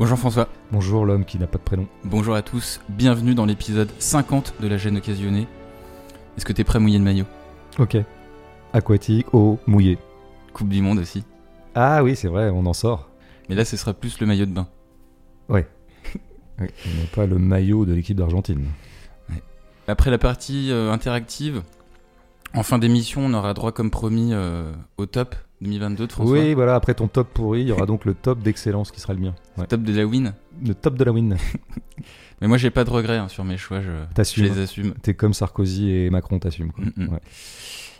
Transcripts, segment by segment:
Bonjour François. Bonjour l'homme qui n'a pas de prénom. Bonjour à tous. Bienvenue dans l'épisode 50 de la gêne occasionnée. Est-ce que t'es prêt à mouiller le maillot? Ok. Aquatique, eau, mouillé. Coupe du monde aussi. Ah oui, c'est vrai, on en sort. Mais là, ce sera plus le maillot de bain. Ouais. oui, et non pas le maillot de l'équipe d'Argentine. Après la partie euh, interactive, en fin d'émission, on aura droit comme promis euh, au top 2022 de François. Oui, voilà, après ton top pourri, il y aura donc le top d'excellence qui sera le mien. Ouais. Top de la win. Le top de la win. Mais moi, j'ai pas de regrets hein, sur mes choix. Je, je T'assumes. les assume. T'es comme Sarkozy et Macron, t'assumes. quoi. Mm, mm. Ouais.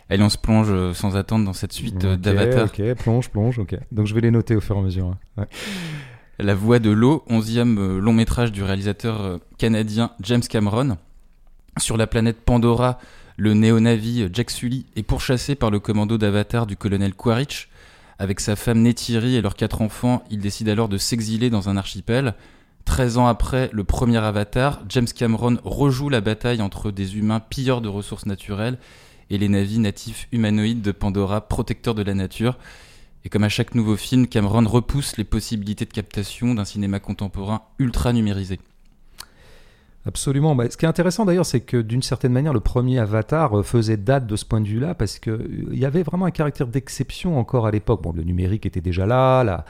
Allez, on se plonge euh, sans attendre dans cette suite euh, Ok, d'Avatar. Ok, plonge, plonge, ok. Donc je vais les noter au fur et à mesure. hein. Ouais. La Voix de l'eau, onzième euh, long métrage du réalisateur canadien James Cameron. Sur la planète Pandora, le néo-navi Jack Sully est pourchassé par le commando d'Avatar du colonel Quaritch. Avec sa femme Neytiri et leurs quatre enfants, il décide alors de s'exiler dans un archipel. 13 ans après le premier Avatar, James Cameron rejoue la bataille entre des humains pilleurs de ressources naturelles et les navis natifs humanoïdes de Pandora, protecteurs de la nature. Et comme à chaque nouveau film, Cameron repousse les possibilités de captation d'un cinéma contemporain ultra numérisé. Absolument. Bah, ce qui est intéressant d'ailleurs, c'est que d'une certaine manière, le premier Avatar euh, faisait date de ce point de vue-là, parce qu'il y avait vraiment un caractère d'exception encore à l'époque. Bon, le numérique était déjà là, la,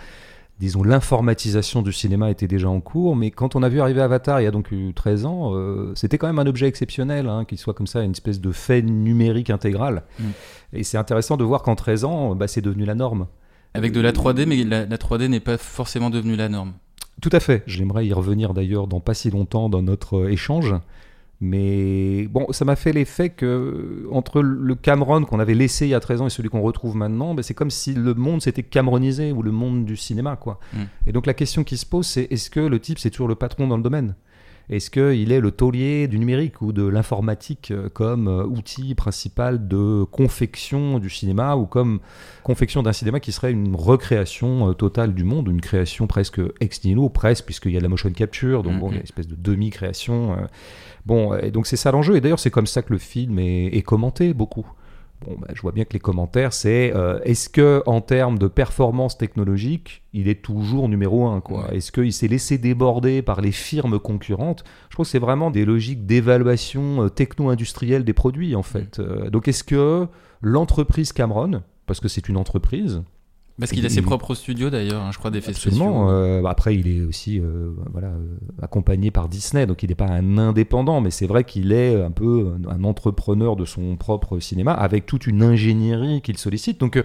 disons l'informatisation du cinéma était déjà en cours, mais quand on a vu arriver Avatar il y a donc eu 13 ans, euh, c'était quand même un objet exceptionnel, hein, qu'il soit comme ça, une espèce de fait numérique intégral. Mm. Et c'est intéressant de voir qu'en 13 ans, bah, c'est devenu la norme. Avec de la 3D, mais la, la 3D n'est pas forcément devenue la norme. Tout à fait. J'aimerais y revenir d'ailleurs dans pas si longtemps dans notre euh, échange. Mais bon, ça m'a fait l'effet que entre le Cameron qu'on avait laissé il y a 13 ans et celui qu'on retrouve maintenant, ben, c'est comme si le monde s'était cameronisé ou le monde du cinéma. quoi. Mm. Et donc la question qui se pose, c'est est-ce que le type, c'est toujours le patron dans le domaine? Est-ce qu'il est le taulier du numérique ou de l'informatique euh, comme euh, outil principal de confection du cinéma ou comme confection d'un cinéma qui serait une recréation euh, totale du monde, une création presque ex nihilo, presque, puisqu'il y a de la motion capture, donc bon, il y a une espèce de demi-création. Bon, et donc c'est ça l'enjeu, et d'ailleurs c'est comme ça que le film est, est commenté beaucoup. Bon, bah, je vois bien que les commentaires, c'est euh, est-ce que en termes de performance technologique, il est toujours numéro un quoi? Ouais. Est-ce qu'il s'est laissé déborder par les firmes concurrentes? Je trouve que c'est vraiment des logiques d'évaluation euh, techno-industrielle des produits en fait. Euh, donc est-ce que l'entreprise Cameron, parce que c'est une entreprise, Parce qu'il a ses propres studios d'ailleurs, hein, je crois, d'effets Absolument. euh, après, il est aussi euh, voilà, euh, accompagné par Disney, donc il n'est pas un indépendant, mais c'est vrai qu'il est un peu un entrepreneur de son propre cinéma, avec toute une ingénierie qu'il sollicite. Donc,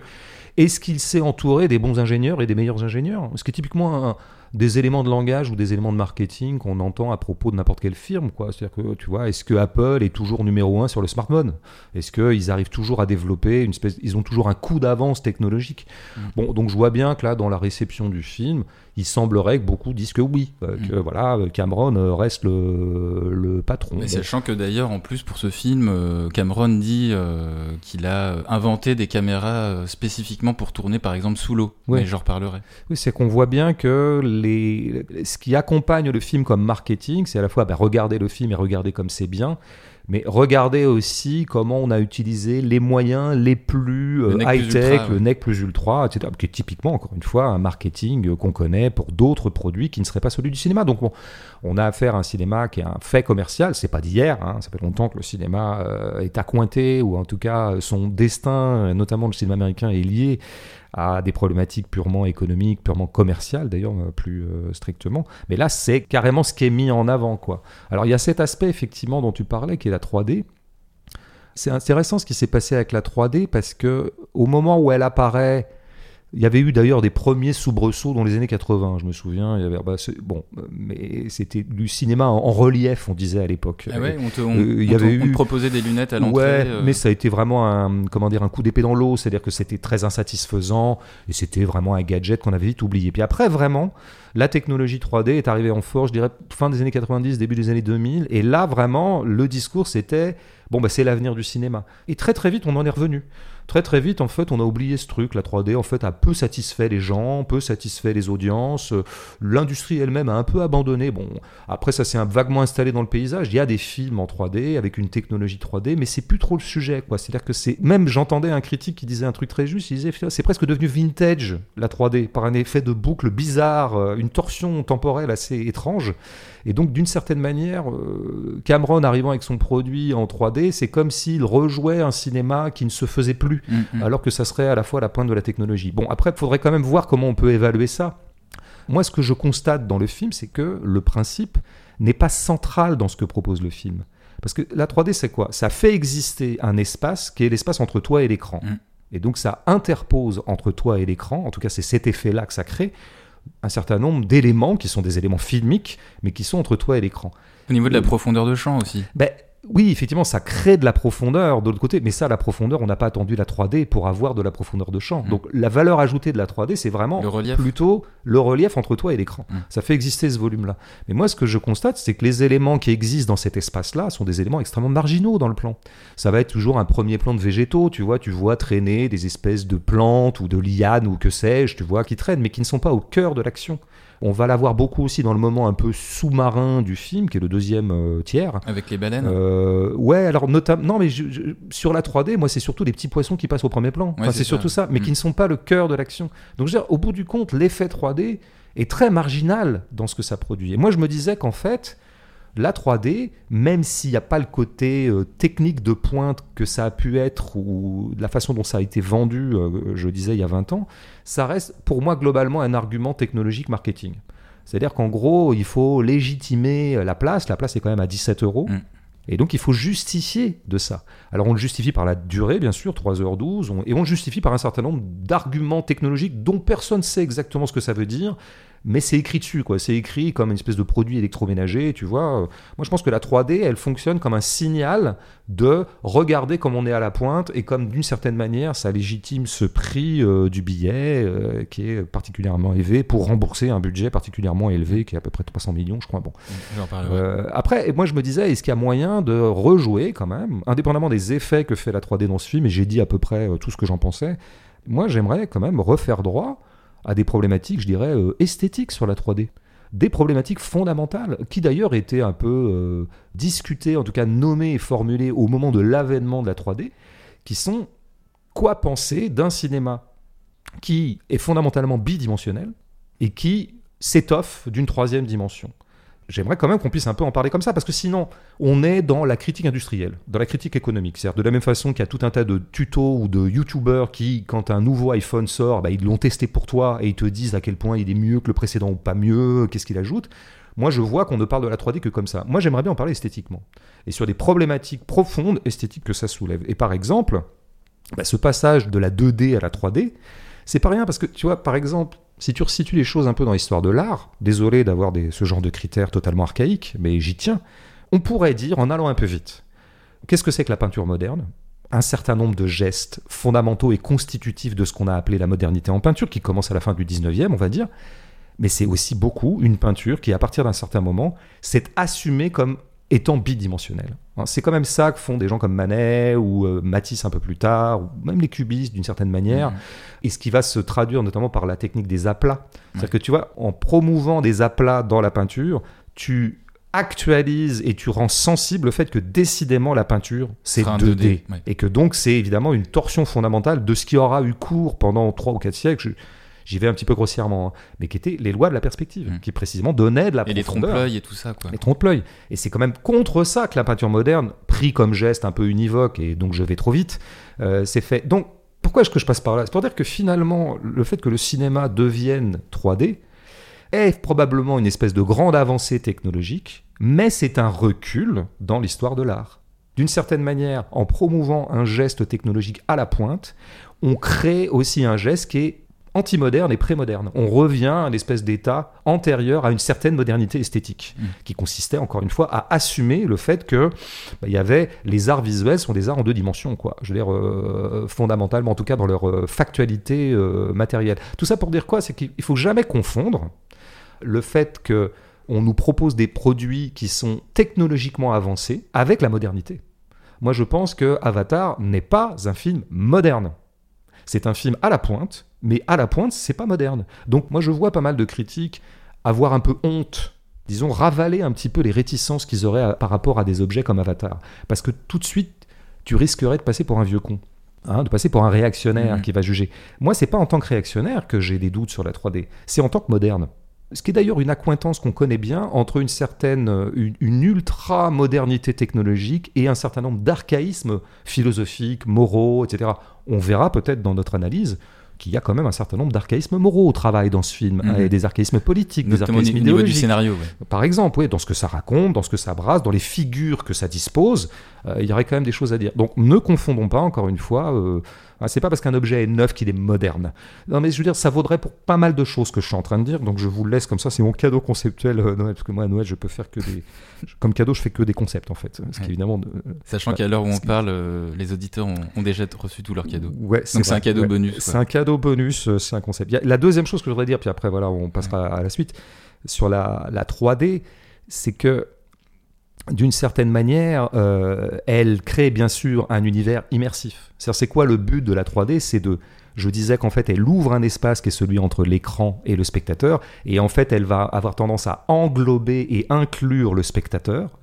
est-ce qu'il s'est entouré des bons ingénieurs et des meilleurs ingénieurs? Ce qui est typiquement un- des éléments de langage ou des éléments de marketing qu'on entend à propos de n'importe quelle firme. quoi. C'est-à-dire que, tu vois, est-ce que Apple est toujours numéro un sur le smartphone? Est-ce qu'ils arrivent toujours à développer une espèce... Ils ont toujours un coup d'avance technologique? Bon, donc je vois bien que là, dans la réception du film, il semblerait que beaucoup disent que oui, euh, que voilà, Cameron euh, reste le, le patron. Mais sachant que d'ailleurs, en plus, pour ce film, euh, Cameron dit euh, qu'il a inventé des caméras spécifiquement pour tourner, par exemple, sous l'eau. Ouais. Mais j'en reparlerai. Oui, c'est qu'on voit bien que les... ce qui accompagne le film comme marketing, c'est à la fois bah, regarder le film et regarder comme c'est bien, mais regarder aussi comment on a utilisé les moyens les plus Le euh, high-tech, le nec plus ultra, etc. Qui est typiquement, encore une fois, un marketing qu'on connaît pour d'autres produits qui ne seraient pas celui du cinéma. Donc bon, on a affaire à un cinéma qui est un fait commercial, c'est pas d'hier, hein, ça fait longtemps que le cinéma euh, est accointé, ou en tout cas son destin, euh, notamment le cinéma américain, est lié à des problématiques purement économiques, purement commerciales d'ailleurs, euh, plus euh, strictement. Mais là, c'est carrément ce qui est mis en avant. quoi. Alors il y a cet aspect effectivement dont tu parlais, qui est la 3D. C'est intéressant ce qui s'est passé avec la 3D parce que au moment où elle apparaît, il y avait eu d'ailleurs des premiers soubresauts dans les années 80, je me souviens. Il y avait, bah, bon, mais c'était du cinéma en, en relief, on disait à l'époque. Ah ouais, on te, on, Euh, il y on avait eu- proposait des lunettes à l'entrée. Ouais, euh, mais ça a été vraiment un, comment dire, un coup d'épée dans l'eau, c'est-à-dire que c'était très insatisfaisant et c'était vraiment un gadget qu'on avait vite oublié. Puis après, vraiment, la technologie 3D est arrivée en force, je dirais, fin des années 90, début des années 2000, et là, vraiment, le discours, c'était, bon, bah, c'est l'avenir du cinéma. Et très très vite, on en est revenu. Très très vite, en fait, on a oublié ce truc. La 3D, en fait, a peu satisfait les gens, peu satisfait les audiences. L'industrie elle-même a un peu abandonné. Bon, après, ça s'est vaguement installé dans le paysage. Il y a des films en 3D avec une technologie 3D, mais c'est plus trop le sujet, quoi. C'est-à-dire que c'est. Même, j'entendais un critique qui disait un truc très juste. Il disait, c'est presque devenu vintage, la 3D, par un effet de boucle bizarre, euh, une torsion temporelle assez étrange. Et donc, d'une certaine manière, euh, Cameron arrivant avec son produit en 3D, c'est comme s'il rejouait un cinéma qui ne se faisait plus, mm, mm. alors que ça serait à la fois la pointe de la technologie. Bon, après, il faudrait quand même voir comment on peut évaluer ça. Moi, ce que je constate dans le film, c'est que le principe n'est pas central dans ce que propose le film. Parce que la 3D, c'est quoi? Ça fait exister un espace qui est l'espace entre toi et l'écran. Mm. Et donc ça interpose entre toi et l'écran, en tout cas c'est cet effet-là que ça crée, un certain nombre d'éléments qui sont des éléments filmiques, mais qui sont entre toi et l'écran. Au niveau de la profondeur de champ aussi. Ben, oui, effectivement, ça crée de la profondeur de l'autre côté, mais ça, la profondeur, on n'a pas attendu la 3D pour avoir de la profondeur de champ. Mm. Donc la valeur ajoutée de la 3D, c'est vraiment plutôt le relief entre toi et l'écran. Mm. Ça fait exister ce volume-là. Mais moi, ce que je constate, c'est que les éléments qui existent dans cet espace-là sont des éléments extrêmement marginaux dans le plan. Ça va être toujours un premier plan de végétaux, tu vois, tu vois traîner des espèces de plantes ou de lianes ou que sais-je, tu vois, qui traînent, mais qui ne sont pas au cœur de l'action. On va l'avoir beaucoup aussi dans le moment un peu sous-marin du film, qui est le deuxième euh, tiers. Avec les baleines euh, Ouais, alors notamment. Non, mais sur la 3D, moi, c'est surtout des petits poissons qui passent au premier plan. c'est surtout ça, mais qui mm. ne sont pas le cœur de l'action. Donc, je veux dire, au bout du compte, l'effet 3D est très marginal dans ce que ça produit. Et moi, je me disais qu'en fait, la 3D, même s'il n'y a pas le côté euh, technique de pointe que ça a pu être ou la façon dont ça a été vendu, euh, je disais il y a 20 ans, ça reste pour moi globalement un argument technologique marketing. C'est-à-dire qu'en gros, il faut légitimer la place. La place est quand même à 17 euros. Mm. Et donc il faut justifier de ça. Alors on le justifie par la durée, bien sûr, 3h12, et on le justifie par un certain nombre d'arguments technologiques dont personne ne sait exactement ce que ça veut dire, mais c'est écrit dessus, quoi. C'est écrit comme une espèce de produit électroménager, tu vois. Moi, je pense que la 3D, elle fonctionne comme un signal de regarder comme on est à la pointe et comme d'une certaine manière, ça légitime ce prix euh, du billet euh, qui est particulièrement élevé pour rembourser un budget particulièrement élevé qui est à peu près 300 millions, je crois. Bon. Euh, après, moi, je me disais, est-ce qu'il y a moyen de rejouer quand même, indépendamment des effets que fait la 3D dans ce film, et j'ai dit à peu près tout ce que j'en pensais. Moi, j'aimerais quand même refaire droit à des problématiques, je dirais, euh, esthétiques sur la 3D. Des problématiques fondamentales, qui d'ailleurs étaient un peu euh, discutées, en tout cas nommées et formulées au moment de l'avènement de la 3D, qui sont quoi penser d'un cinéma qui est fondamentalement bidimensionnel et qui s'étoffe d'une troisième dimension j'aimerais quand même qu'on puisse un peu en parler comme ça, parce que sinon, on est dans la critique industrielle, dans la critique économique. C'est-à-dire de la même façon qu'il y a tout un tas de tutos ou de youtubeurs qui, quand un nouveau iPhone sort, bah, ils l'ont testé pour toi et ils te disent à quel point il est mieux que le précédent ou pas mieux, qu'est-ce qu'il ajoute. Moi, je vois qu'on ne parle de la 3D que comme ça. Moi, j'aimerais bien en parler esthétiquement. Et sur des problématiques profondes esthétiques que ça soulève. Et par exemple, bah, ce passage de la 2D à la 3D, c'est pas rien parce que, tu vois, par exemple, si tu resitues les choses un peu dans l'histoire de l'art, désolé d'avoir ce genre de critères totalement archaïques, mais j'y tiens, on pourrait dire, en allant un peu vite, qu'est-ce que c'est que la peinture moderne? Un certain nombre de gestes fondamentaux et constitutifs de ce qu'on a appelé la modernité en peinture, qui commence à la fin du 19e, on va dire, mais c'est aussi beaucoup une peinture qui, à partir d'un certain moment, s'est assumée comme étant bidimensionnelle. Hein, c'est quand même ça que font des gens comme Manet ou euh, Matisse un peu plus tard, ou même les cubistes d'une certaine manière, mhm. et ce qui va se traduire notamment par la technique des aplats. C'est-à-dire que tu vois, en promouvant des aplats dans la peinture, tu actualises et tu rends sensible le fait que décidément la peinture c'est 2D, et que donc c'est évidemment une torsion fondamentale de ce qui aura eu cours pendant trois ou quatre siècles j'y vais un petit peu grossièrement, hein, mais qui étaient les lois de la perspective, mmh. qui précisément donnaient de la et les trompe-l'œil et tout ça, quoi. Les trompe-l'œil. Et c'est quand même contre ça que la peinture moderne, pris comme geste un peu univoque, et donc je vais trop vite, euh, c'est fait. Donc, pourquoi est-ce que je passe par là? C'est pour dire que finalement, le fait que le cinéma devienne 3D est probablement une espèce de grande avancée technologique, mais c'est un recul dans l'histoire de l'art. D'une certaine manière, en promouvant un geste technologique à la pointe, on crée aussi un geste qui est anti-moderne et pré-moderne. On revient à l'espèce d'état antérieur à une certaine modernité esthétique, mm. qui consistait encore une fois à assumer le fait que bah, y avait les arts visuels sont des arts en deux dimensions, quoi. Je veux dire euh, fondamentalement, en tout cas dans leur euh, factualité euh, matérielle. Tout ça pour dire quoi? C'est qu'il faut jamais confondre le fait que on nous propose des produits qui sont technologiquement avancés avec la modernité. Moi, je pense que Avatar n'est pas un film moderne. C'est un film à la pointe, mais à la pointe, c'est pas moderne. Donc, moi, je vois pas mal de critiques avoir un peu honte, disons, ravaler un petit peu les réticences qu'ils auraient par rapport à des objets comme Avatar. Parce que tout de suite, tu risquerais de passer pour un vieux con. Hein, de passer pour un réactionnaire Mhm. qui va juger. Moi, c'est pas en tant que réactionnaire que j'ai des doutes sur la 3D, c'est en tant que moderne. Ce qui est d'ailleurs une accointance qu'on connaît bien entre une certaine, euh, une, une ultra-modernité technologique et un certain nombre d'archaïsmes philosophiques, moraux, etc. On verra peut-être dans notre analyse qu'il y a quand même un certain nombre d'archaïsmes moraux au travail dans ce film, Mhm. hein, et des archaïsmes politiques, des Notamment archaïsmes niveau du idéologiques. scénario. ouais. Par exemple, oui, dans ce que ça raconte, dans ce que ça brasse, dans les figures que ça dispose, euh, il y aurait quand même des choses à dire. Donc ne confondons pas, encore une fois, euh, c'est pas parce qu'un objet est neuf qu'il est moderne. Non mais je veux dire, ça vaudrait pour pas mal de choses que je suis en train de dire, donc je vous le laisse comme ça, c'est mon cadeau conceptuel euh, Noël, parce que moi à Noël je peux faire que des... Comme cadeau, je fais que des concepts en fait, ce qui Ouais. évidemment... de- Sachant qu'à l'heure où on parle, euh, les auditeurs ont, ont déjà reçu tous leurs cadeaux. Ouais, Donc c'est un cadeau ouais. bonus. C'est un cadeau bonus, euh, c'est un concept. A- La deuxième chose que je voudrais dire, puis après voilà, on passera à la suite, sur la, la 3D, c'est que d'une certaine manière, euh, elle crée bien sûr un univers immersif. C'est-à-dire, c'est quoi le but de la 3D C'est de, je disais qu'en fait, elle ouvre un espace qui est celui entre l'écran et le spectateur, et en fait, elle va avoir tendance à englober et inclure le spectateur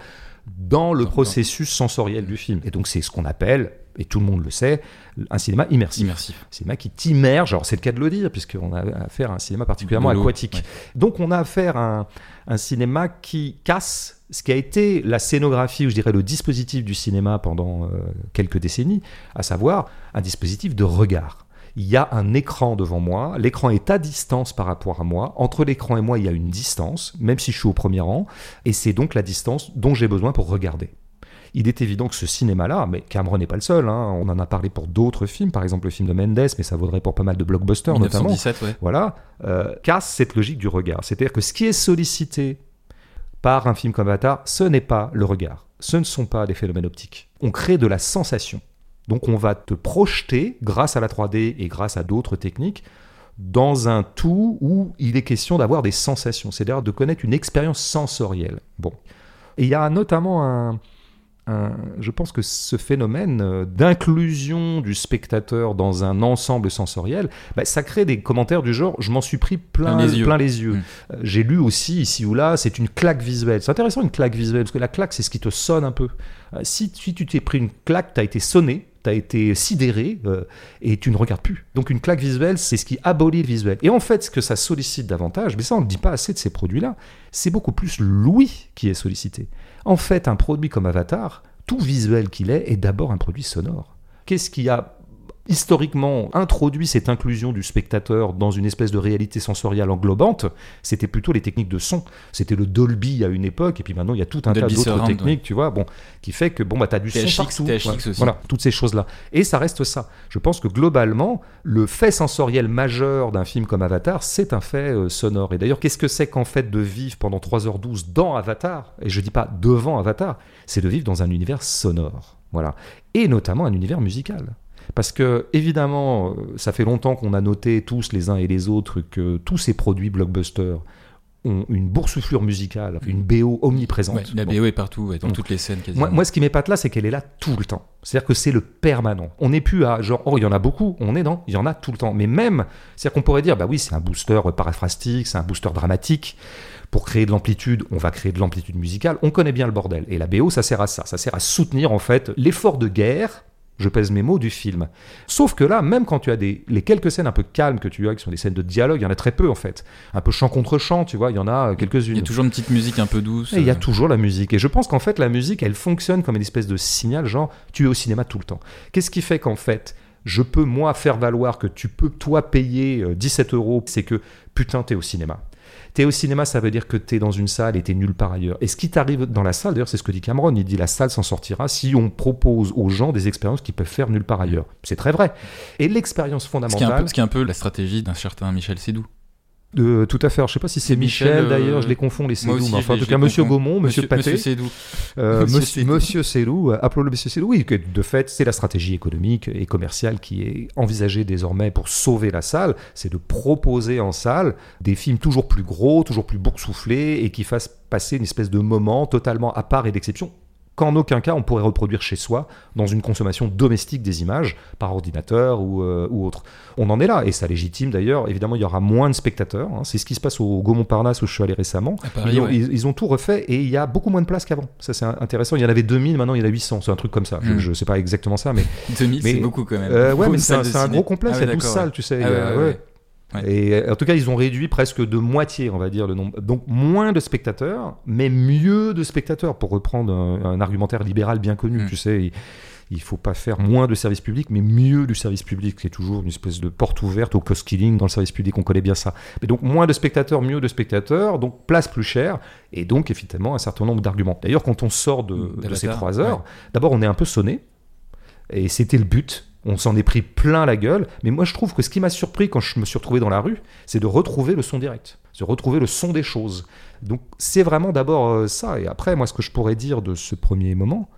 dans le processus sensoriel du film. Et donc, c'est ce qu'on appelle, et tout le monde le sait, un cinéma immersif Immersif. cinéma qui t'immerge, alors c'est le cas de le dire, puisqu'on a affaire à un cinéma particulièrement aquatique. ouais. Donc on a affaire à un, un cinéma qui casse ce qui a été la scénographie, ou je dirais le dispositif du cinéma pendant euh, quelques décennies, à savoir un dispositif de regard. Il y a un écran devant moi, l'écran est à distance par rapport à moi, entre l'écran et moi il y a une distance, même si je suis au premier rang, et c'est donc la distance dont j'ai besoin pour regarder. Il est évident que ce cinéma-là, mais Cameron n'est pas le seul, hein, on en a parlé pour d'autres films, par exemple le film de Mendes, mais ça vaudrait pour pas mal de blockbusters notamment, 1917, ouais. voilà, euh, casse cette logique du regard. C'est-à-dire que ce qui est sollicité par un film comme Avatar, ce n'est pas le regard, ce ne sont pas des phénomènes optiques. On crée de la sensation. Donc on va te projeter, grâce à la 3D et grâce à d'autres techniques, dans un tout où il est question d'avoir des sensations, c'est-à-dire de connaître une expérience sensorielle. Bon. Et il y a notamment un, un- je pense que ce phénomène euh, d'inclusion du spectateur dans un ensemble sensoriel, bah, ça crée des commentaires du genre je m'en suis pris plein, Plein les yeux. plein les yeux. Mm. Euh, J'ai lu aussi ici ou là, c'est une claque visuelle. C'est intéressant une claque visuelle parce que la claque c'est ce qui te sonne un peu. Euh, si, si tu t'es pris une claque, tu as été sonné, tu as été sidéré euh, et tu ne regardes plus. Donc une claque visuelle, c'est ce qui abolit le visuel. Et en fait, ce que ça sollicite davantage, mais ça on ne dit pas assez de ces produits-là, c'est beaucoup plus l'ouïe qui est sollicité. En fait, un produit comme Avatar, tout visuel qu'il est, est d'abord un produit sonore. Qu'est-ce qui a historiquement introduit cette inclusion du spectateur dans une espèce de réalité sensorielle englobante, c'était plutôt les techniques de son. C'était le Dolby à une époque, et puis maintenant il y a tout un tas Dolby d'autres Surround, techniques, tu vois, bon, qui fait que bon bah t'as du son THX, partout, THX Ouais. aussi. voilà, toutes ces choses-là. Et ça reste ça. Je pense que globalement, le fait sensoriel majeur d'un film comme Avatar, c'est un fait euh, sonore. Et d'ailleurs, qu'est-ce que c'est qu'en fait de vivre pendant 3h12 dans Avatar? Et je dis pas devant Avatar, c'est de vivre dans un univers sonore. Voilà. Et notamment un univers musical. Parce que, évidemment, euh, ça fait longtemps qu'on a noté tous les uns et les autres que tous ces produits blockbusters ont une boursouflure musicale, une BO omniprésente. Ouais, la Bon. BO est partout, ouais, dans Mm. toutes les scènes quasiment. Moi, moi, ce qui m'épate là, c'est qu'elle est là tout le temps. C'est-à-dire que c'est le permanent. On n'est plus à genre, oh, il y en a beaucoup. On est dans, il y en a tout le temps. Mais même, c'est-à-dire qu'on pourrait dire, bah oui, c'est un booster paraphrastique, c'est un booster dramatique. Pour créer de l'amplitude, on va créer de l'amplitude musicale. On connaît bien le bordel. Et la BO, ça sert à ça. Ça sert à soutenir, en fait, l'effort de guerre. Je pèse mes mots du film. Sauf que là, même quand tu as des, les quelques scènes un peu calmes que tu as, qui sont des scènes de dialogue, il y en a très peu en fait. Un peu chant contre chant, tu vois, il y en a euh, Il quelques-unes. y a toujours une petite musique un peu douce. Et il y a euh, toujours la musique. Et je pense qu'en fait, la musique, elle fonctionne comme une espèce de signal, genre, tu es au cinéma tout le temps. Qu'est-ce qui fait qu'en fait, je peux, moi, faire valoir que tu peux, toi, payer euh, 17 euros, c'est que, putain, t'es au cinéma. T'es au cinéma, ça veut dire que t'es dans une salle et t'es nulle part ailleurs. Et ce qui t'arrive dans la salle, d'ailleurs, c'est ce que dit Cameron. Il dit la salle s'en sortira si on propose aux gens des expériences qu'ils peuvent faire nulle part ailleurs. C'est très vrai. Et l'expérience Ce qui, est un fondamentale. peu, ce qui est un peu la stratégie d'un certain Michel Sédou. De- tout à fait. Alors, je sais pas si c'est Michel, Michel, euh, d'ailleurs, je les confonds, les Cédou. enfin, en tout cas, Monsieur. Gaumont, Monsieur, Pathé. Monsieur Sédou. Euh, Monsieur Sélou, euh, appelons-le Monsieur Sélou, oui, que de fait, c'est la stratégie économique et commerciale qui est envisagée désormais pour sauver la salle, c'est de proposer en salle des films toujours plus gros, toujours plus boursouflés et qui fassent passer une espèce de moment totalement à part et d'exception qu'en aucun cas on pourrait reproduire chez soi dans une consommation domestique des images par ordinateur ou, euh, ou autre. On en est là et ça légitime d'ailleurs. Évidemment, il y aura moins de spectateurs. hein. C'est ce qui se passe au Gaumont Parnasse où je suis allé récemment. Paris, ils, ont, ouais. ils- ils ont tout refait et il y a beaucoup moins de place qu'avant. Ça c'est intéressant. Il y en avait 2000, maintenant il y en a 800. C'est un truc comme ça. Je- Mm. Je, sais pas exactement ça, mais 2000, Mais- c'est beaucoup quand même. euh, ouais, mais c'est un, gros complexe. Ah il y a 12 d'accord, salles, tu sais. Ah ouais, ouais. Et euh, en tout cas, ils ont réduit presque de moitié, on va dire, le nombre. Donc moins de spectateurs, mais mieux de spectateurs, pour reprendre un, un argumentaire libéral bien connu. Mm. Tu sais, il, il faut pas faire moins de service public, mais mieux du service public. C'est toujours une espèce de porte ouverte au cost killing dans le service public. On connaît bien ça. Mais donc moins de spectateurs, mieux de spectateurs, donc place plus chère, et donc effectivement un certain nombre d'arguments. D'ailleurs, quand on sort de, de D'Avatar, ces trois heures, ouais. d'abord on est un peu sonné, et c'était le but. On s'en est pris plein la gueule. Mais moi, je trouve que ce qui m'a surpris quand je me suis retrouvé dans la rue, c'est de retrouver le son direct, de retrouver le son des choses. Donc, c'est vraiment d'abord euh, ça. Et après, moi, ce que je pourrais dire de ce premier moment,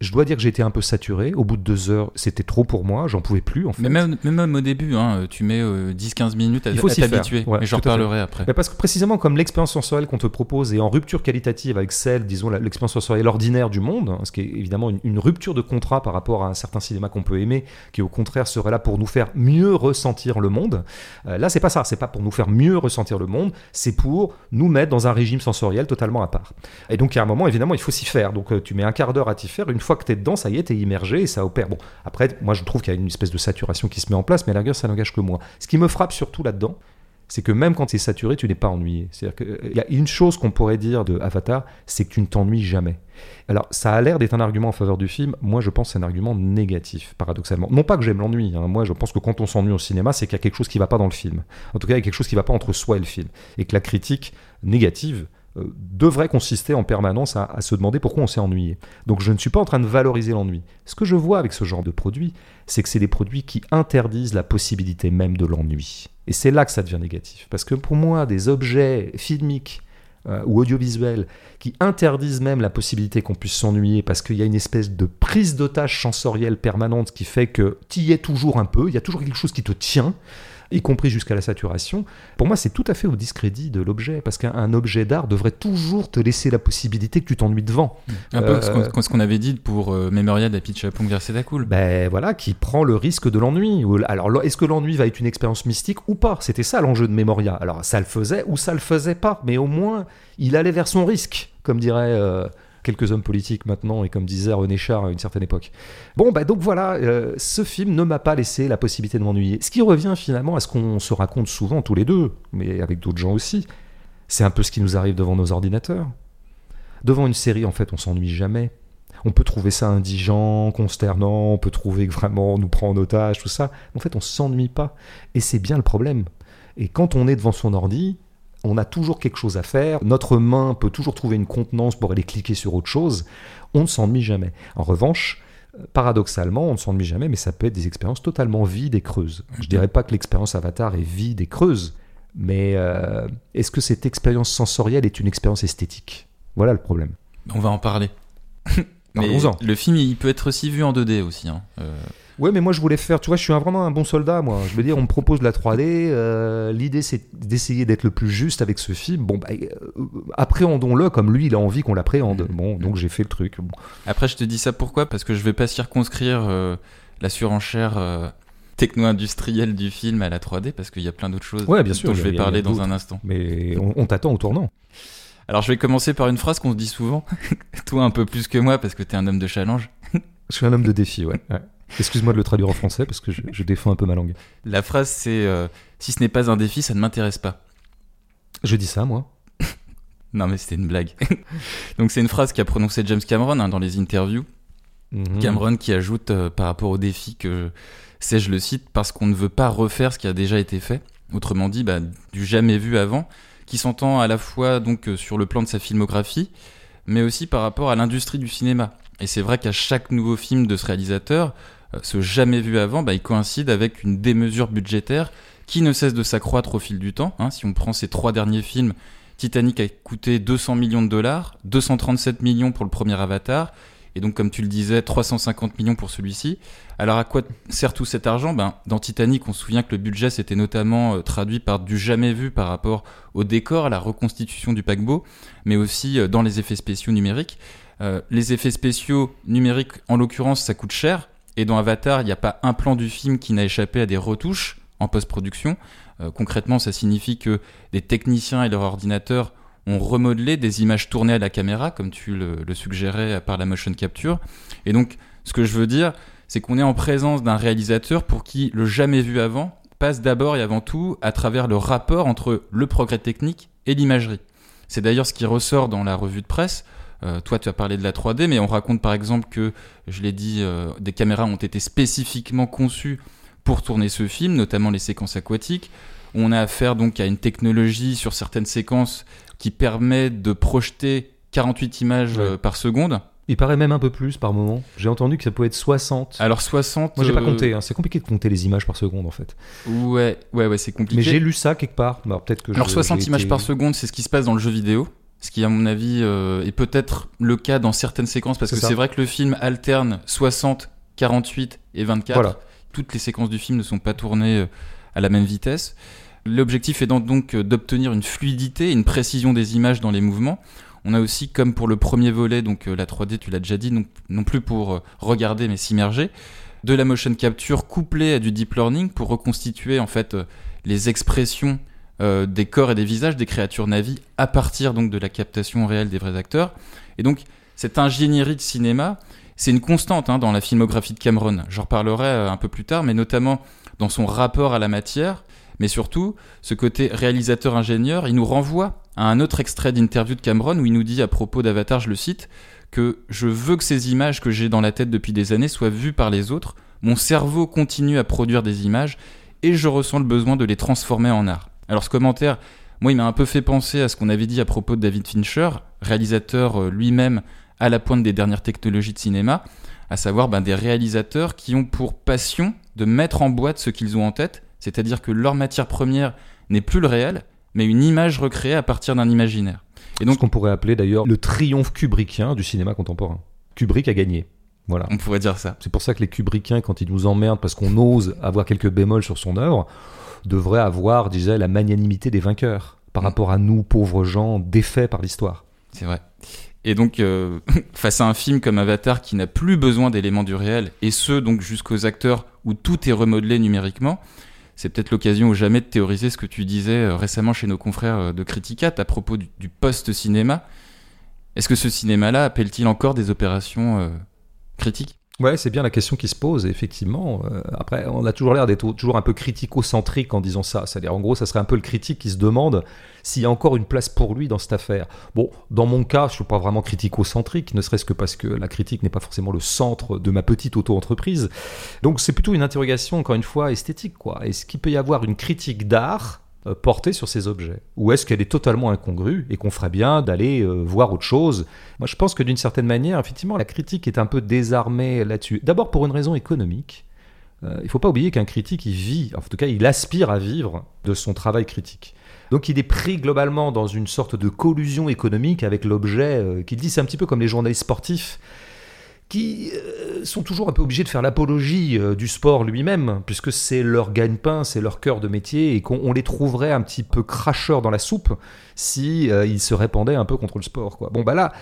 je dois dire que j'étais un peu saturé. Au bout de deux heures, c'était trop pour moi. J'en pouvais plus, en fait. Mais même, au début, hein, tu mets euh, 10-15 minutes à, Il faut à s'y t'habituer. Ouais, mais j'en à reparlerai après. Mais parce que précisément comme l'expérience sensorielle qu'on te propose est en rupture qualitative avec celle, disons, l'expérience sensorielle ordinaire du monde, hein, ce qui est évidemment une, une rupture de contrat par rapport à un certain cinéma qu'on peut aimer, qui au contraire serait là pour nous faire mieux ressentir le monde. Euh, là, c'est pas ça, c'est pas pour nous faire mieux ressentir le monde, c'est pour nous mettre dans un régime sensoriel totalement à part. Et donc, a un moment, évidemment, il faut s'y faire. Donc, euh, tu mets un quart d'heure à t'y faire. Une fois que t'es dedans, ça y est, t'es immergé et ça opère. Bon, après, moi, je trouve qu'il y a une espèce de saturation qui se met en place, mais à la rigueur, ça n'engage que moi. Ce qui me frappe surtout là-dedans, c'est que même quand tu es saturé, tu n'es pas ennuyé. C'est-à-dire qu'il y a une chose qu'on pourrait dire de Avatar, c'est que tu ne t'ennuies jamais. Alors, ça a l'air d'être un argument en faveur du film. Moi, je pense que c'est un argument négatif, paradoxalement. Non pas que j'aime l'ennui. hein. Moi, je pense que quand on s'ennuie au cinéma, c'est qu'il y a quelque chose qui ne va pas dans le film. En tout cas, il y a quelque chose qui ne va pas entre soi et le film. Et que la critique négative euh, devrait consister en permanence à, à se demander pourquoi on s'est ennuyé. Donc, je ne suis pas en train de valoriser l'ennui. Ce que je vois avec ce genre de produits, c'est que c'est des produits qui interdisent la possibilité même de l'ennui. Et c'est là que ça devient négatif. Parce que pour moi, des objets filmiques euh, ou audiovisuels qui interdisent même la possibilité qu'on puisse s'ennuyer parce qu'il y a une espèce de prise d'otage sensorielle permanente qui fait que tu y es toujours un peu, il y a toujours quelque chose qui te tient, y compris jusqu'à la saturation. Pour moi, c'est tout à fait au discrédit de l'objet, parce qu'un un objet d'art devrait toujours te laisser la possibilité que tu t'ennuies devant. Un peu Euh, ce qu'on- avait dit pour euh, Memoria d'Apichatpong vers Cool. ben voilà, qui prend le risque de l'ennui. Alors, lo- est-ce que l'ennui va être une expérience mystique ou pas? C'était ça l'enjeu de Memoria. Alors, ça le faisait ou ça le faisait pas, mais au moins, il allait vers son risque, comme diraient euh, quelques hommes politiques maintenant, et comme disait René Char à une certaine époque. Bon, bah donc voilà, euh, ce film ne m'a pas laissé la possibilité de m'ennuyer. Ce qui revient finalement à ce qu'on se raconte souvent tous les deux, mais avec d'autres gens aussi. C'est un peu ce qui nous arrive devant nos ordinateurs. Devant une série, en fait, on s'ennuie jamais. On peut trouver ça indigent, consternant, on peut trouver que vraiment on nous prend en otage, tout ça. En fait, on s'ennuie pas. Et c'est bien le problème. Et quand on est devant son ordi, on a toujours quelque chose à faire. Notre main peut toujours trouver une contenance pour aller cliquer sur autre chose. On ne s'ennuie jamais. En revanche, euh, paradoxalement, on ne s'ennuie jamais, mais ça peut être des expériences totalement vides et creuses. Je dirais pas que l'expérience Avatar est vide et creuse, mais euh, est-ce que cette expérience sensorielle est une expérience esthétique? Voilà le problème. On va en parler. Mais le film, il peut être aussi vu en 2D aussi. hein. Euh, Ouais, mais moi je voulais faire, tu vois, je suis un- vraiment un bon soldat, moi. Je veux dire, on me propose de la 3D. euh, L'idée, c'est d'essayer d'être le plus juste avec ce film. Bon, bah, euh, appréhendons-le comme lui, il a envie qu'on l'appréhende. Mhm. Bon, donc j'ai fait le truc. Bon. Après, je te dis ça pourquoi? Parce que je vais pas circonscrire euh, la surenchère euh, techno-industrielle du film à la 3D, parce qu'il y a plein d'autres choses Ouais, bien sûr, dont je vais a parler dans un instant. Mais on, on t'attend au tournant. Alors, je vais commencer par une phrase qu'on se dit souvent, toi un peu plus que moi, parce que t'es un homme de challenge. Je suis un homme de défi, ouais. ouais. Excuse-moi de le traduire en français parce que je, je défends un peu ma langue. La phrase, c'est euh, Si ce n'est pas un défi, ça ne m'intéresse pas. Je dis ça, moi. Non, mais c'était une blague. Donc, c'est une phrase qu'a prononcée James Cameron hein, dans les interviews. Mhm. Cameron qui ajoute euh, par rapport au défi que c'est, je le cite, parce qu'on ne veut pas refaire ce qui a déjà été fait. Autrement dit, bah, du jamais vu avant, qui s'entend à la fois donc euh, sur le plan de sa filmographie, mais aussi par rapport à l'industrie du cinéma. Et c'est vrai qu'à chaque nouveau film de ce réalisateur, ce jamais vu avant, bah, il coïncide avec une démesure budgétaire qui ne cesse de s'accroître au fil du temps. hein. Si on prend ces trois derniers films, Titanic a coûté 200 millions de dollars, 237 millions pour le premier Avatar, et donc comme tu le disais, 350 millions pour celui-ci. Alors à quoi sert tout cet argent? Ben, Dans Titanic, on se souvient que le budget s'était notamment euh, traduit par du jamais vu par rapport au décor, à la reconstitution du paquebot, mais aussi euh, dans les effets spéciaux numériques. Euh, les effets spéciaux numériques, en l'occurrence, ça coûte cher. Et dans Avatar, il n'y a pas un plan du film qui n'a échappé à des retouches en post-production. Euh, concrètement, ça signifie que des techniciens et leur ordinateur ont remodelé des images tournées à la caméra, comme tu le, le suggérais par la motion capture. Et donc, ce que je veux dire, c'est qu'on est en présence d'un réalisateur pour qui le jamais vu avant passe d'abord et avant tout à travers le rapport entre le progrès technique et l'imagerie. C'est d'ailleurs ce qui ressort dans la revue de presse. Euh, toi, tu as parlé de la 3D, mais on raconte par exemple que, je l'ai dit, euh, des caméras ont été spécifiquement conçues pour tourner ce film, notamment les séquences aquatiques. On a affaire donc à une technologie sur certaines séquences qui permet de projeter 48 images Ouais. euh, par seconde. Il paraît même un peu plus par moment. J'ai entendu que ça pouvait être 60. Alors 60. Moi, j'ai pas euh, compté. hein. C'est compliqué de compter les images par seconde, en fait. Ouais, ouais, ouais, c'est compliqué. Mais j'ai lu ça quelque part. Alors, peut-être que Alors je- 60 j'ai images été- par seconde, c'est ce qui se passe dans le jeu vidéo. Ce qui, à mon avis, euh, est peut-être le cas dans certaines séquences, parce que c'est vrai que le film alterne 60, 48 et 24. Voilà. Toutes les séquences du film ne sont pas tournées euh, à la même vitesse. L'objectif étant donc euh, d'obtenir une fluidité, une précision des images dans les mouvements. On a aussi, comme pour le premier volet, donc la 3D, tu l'as déjà dit, non, non plus pour regarder mais s'immerger, de la motion capture couplée à du deep learning pour reconstituer en fait les expressions euh, des corps et des visages des créatures navies à partir donc de la captation réelle des vrais acteurs. Et donc cette ingénierie de cinéma, c'est une constante hein, dans la filmographie de Cameron. J'en reparlerai euh, un peu plus tard, mais notamment dans son rapport à la matière, mais surtout ce côté réalisateur-ingénieur, il nous renvoie à un autre extrait d'interview de Cameron où il nous dit à propos d'Avatar, je le cite, que je veux que ces images que j'ai dans la tête depuis des années soient vues par les autres. Mon cerveau continue à produire des images et je ressens le besoin de les transformer en art. Alors ce commentaire, moi, il m'a un peu fait penser à ce qu'on avait dit à propos de David Fincher, réalisateur euh, lui-même à la pointe des dernières technologies de cinéma, à savoir ben, des réalisateurs qui ont pour passion de mettre en boîte ce qu'ils ont en tête, c'est-à-dire que leur matière première n'est plus le réel, mais une image recréée à partir d'un imaginaire. Et Donc, donc, ce qu'on pourrait appeler d'ailleurs le triomphe kubrickien du cinéma contemporain. Kubrick a gagné. Voilà. on pourrait dire ça. C'est pour ça que les Kubrickiens, quand ils nous emmerdent parce qu'on ose avoir quelques bémols sur son œuvre, devraient avoir, disais, la magnanimité des vainqueurs par Mm. rapport à nous, pauvres gens, défaits par l'histoire. C'est vrai. Et donc, euh, face à un film comme Avatar qui n'a plus besoin d'éléments du réel, et ce, donc jusqu'aux acteurs où tout est remodelé numériquement, c'est peut-être l'occasion ou jamais de théoriser ce que tu disais euh, récemment chez nos confrères euh, de Criticat à propos du, du post-cinéma. Est-ce que ce cinéma-là appelle-t-il encore des opérations euh, critiques? Ouais, c'est bien la question qui se pose, effectivement. Euh, après, on a toujours l'air d'être toujours un peu critico-centrique en disant ça. C'est-à-dire, en gros, ça serait un peu le critique qui se demande s'il y a encore une place pour lui dans cette affaire. Bon, dans mon cas, je suis pas vraiment critico-centrique, ne serait-ce que parce que la critique n'est pas forcément le centre de ma petite auto-entreprise. Donc, c'est plutôt une interrogation, encore une fois, esthétique, quoi. Est-ce qu'il peut y avoir une critique d'art portée sur ces objets Ou est-ce qu'elle est totalement incongrue et qu'on ferait bien d'aller euh, voir autre chose Moi, je pense que d'une certaine manière, effectivement, la critique est un peu désarmée là-dessus. D'abord pour une raison économique. Euh, il ne faut pas oublier qu'un critique, il vit, en tout cas, il aspire à vivre de son travail critique. Donc il est pris globalement dans une sorte de collusion économique avec l'objet euh, qu'il dit, c'est un petit peu comme les journalistes sportifs qui euh, sont toujours un peu obligés de faire l'apologie euh, du sport lui-même, puisque c'est leur gagne-pain, c'est leur cœur de métier, et qu'on on les trouverait un petit peu cracheurs dans la soupe si euh, ils se répandaient un peu contre le sport. Quoi. Bon, bah là,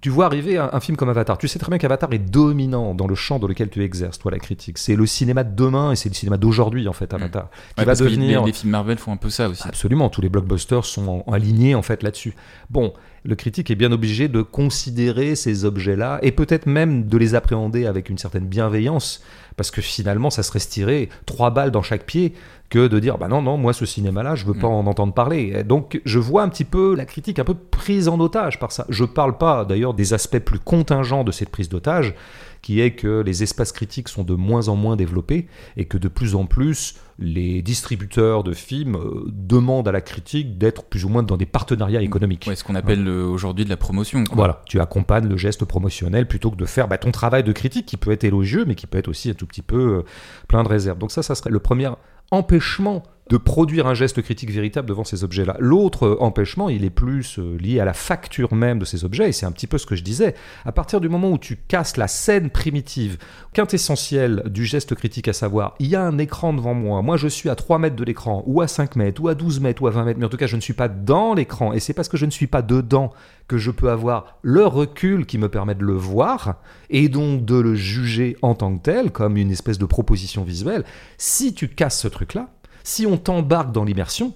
tu vois arriver un, un film comme Avatar. Tu sais très bien qu'Avatar est dominant dans le champ dans lequel tu exerces, toi, la critique. C'est le cinéma de demain et c'est le cinéma d'aujourd'hui, en fait, Avatar. Qui Ouais, va parce que devenir. les, les films Marvel font un peu ça aussi. Absolument, tous les blockbusters sont en- alignés en fait là-dessus. Bon, le critique est bien obligé de considérer ces objets-là et peut-être même de les appréhender avec une certaine bienveillance, parce que finalement, ça serait se tirer trois balles dans chaque pied que de dire bah non non moi ce cinéma-là je veux pas Mm. en entendre parler. Donc je vois un petit peu la critique un peu prise en otage par ça. Je parle pas d'ailleurs des aspects plus contingents de cette prise d'otage, qui est que les espaces critiques sont de moins en moins développés et que de plus en plus les distributeurs de films euh, demandent à la critique d'être plus ou moins dans des partenariats économiques. Ouais, ce qu'on appelle euh, aujourd'hui de la promotion. quoi. Voilà, tu accompagnes le geste promotionnel plutôt que de faire bah, ton travail de critique qui peut être élogieux mais qui peut être aussi un tout petit peu euh, plein de réserves. Donc ça, ça serait le premier empêchement de produire un geste critique véritable devant ces objets-là. L'autre empêchement, il est plus euh, lié à la facture même de ces objets, et c'est un petit peu ce que je disais. À partir du moment où tu casses la scène primitive, quintessentielle du geste critique, à savoir, il y a un écran devant moi, moi je suis à 3 mètres de l'écran, ou à 5 mètres, ou à 12 mètres, ou à 20 mètres, mais en tout cas je ne suis pas dans l'écran, et c'est parce que je ne suis pas dedans que je peux avoir le recul qui me permet de le voir, et donc de le juger en tant que tel, comme une espèce de proposition visuelle. Si tu casses ce truc-là, si on t'embarque dans l'immersion,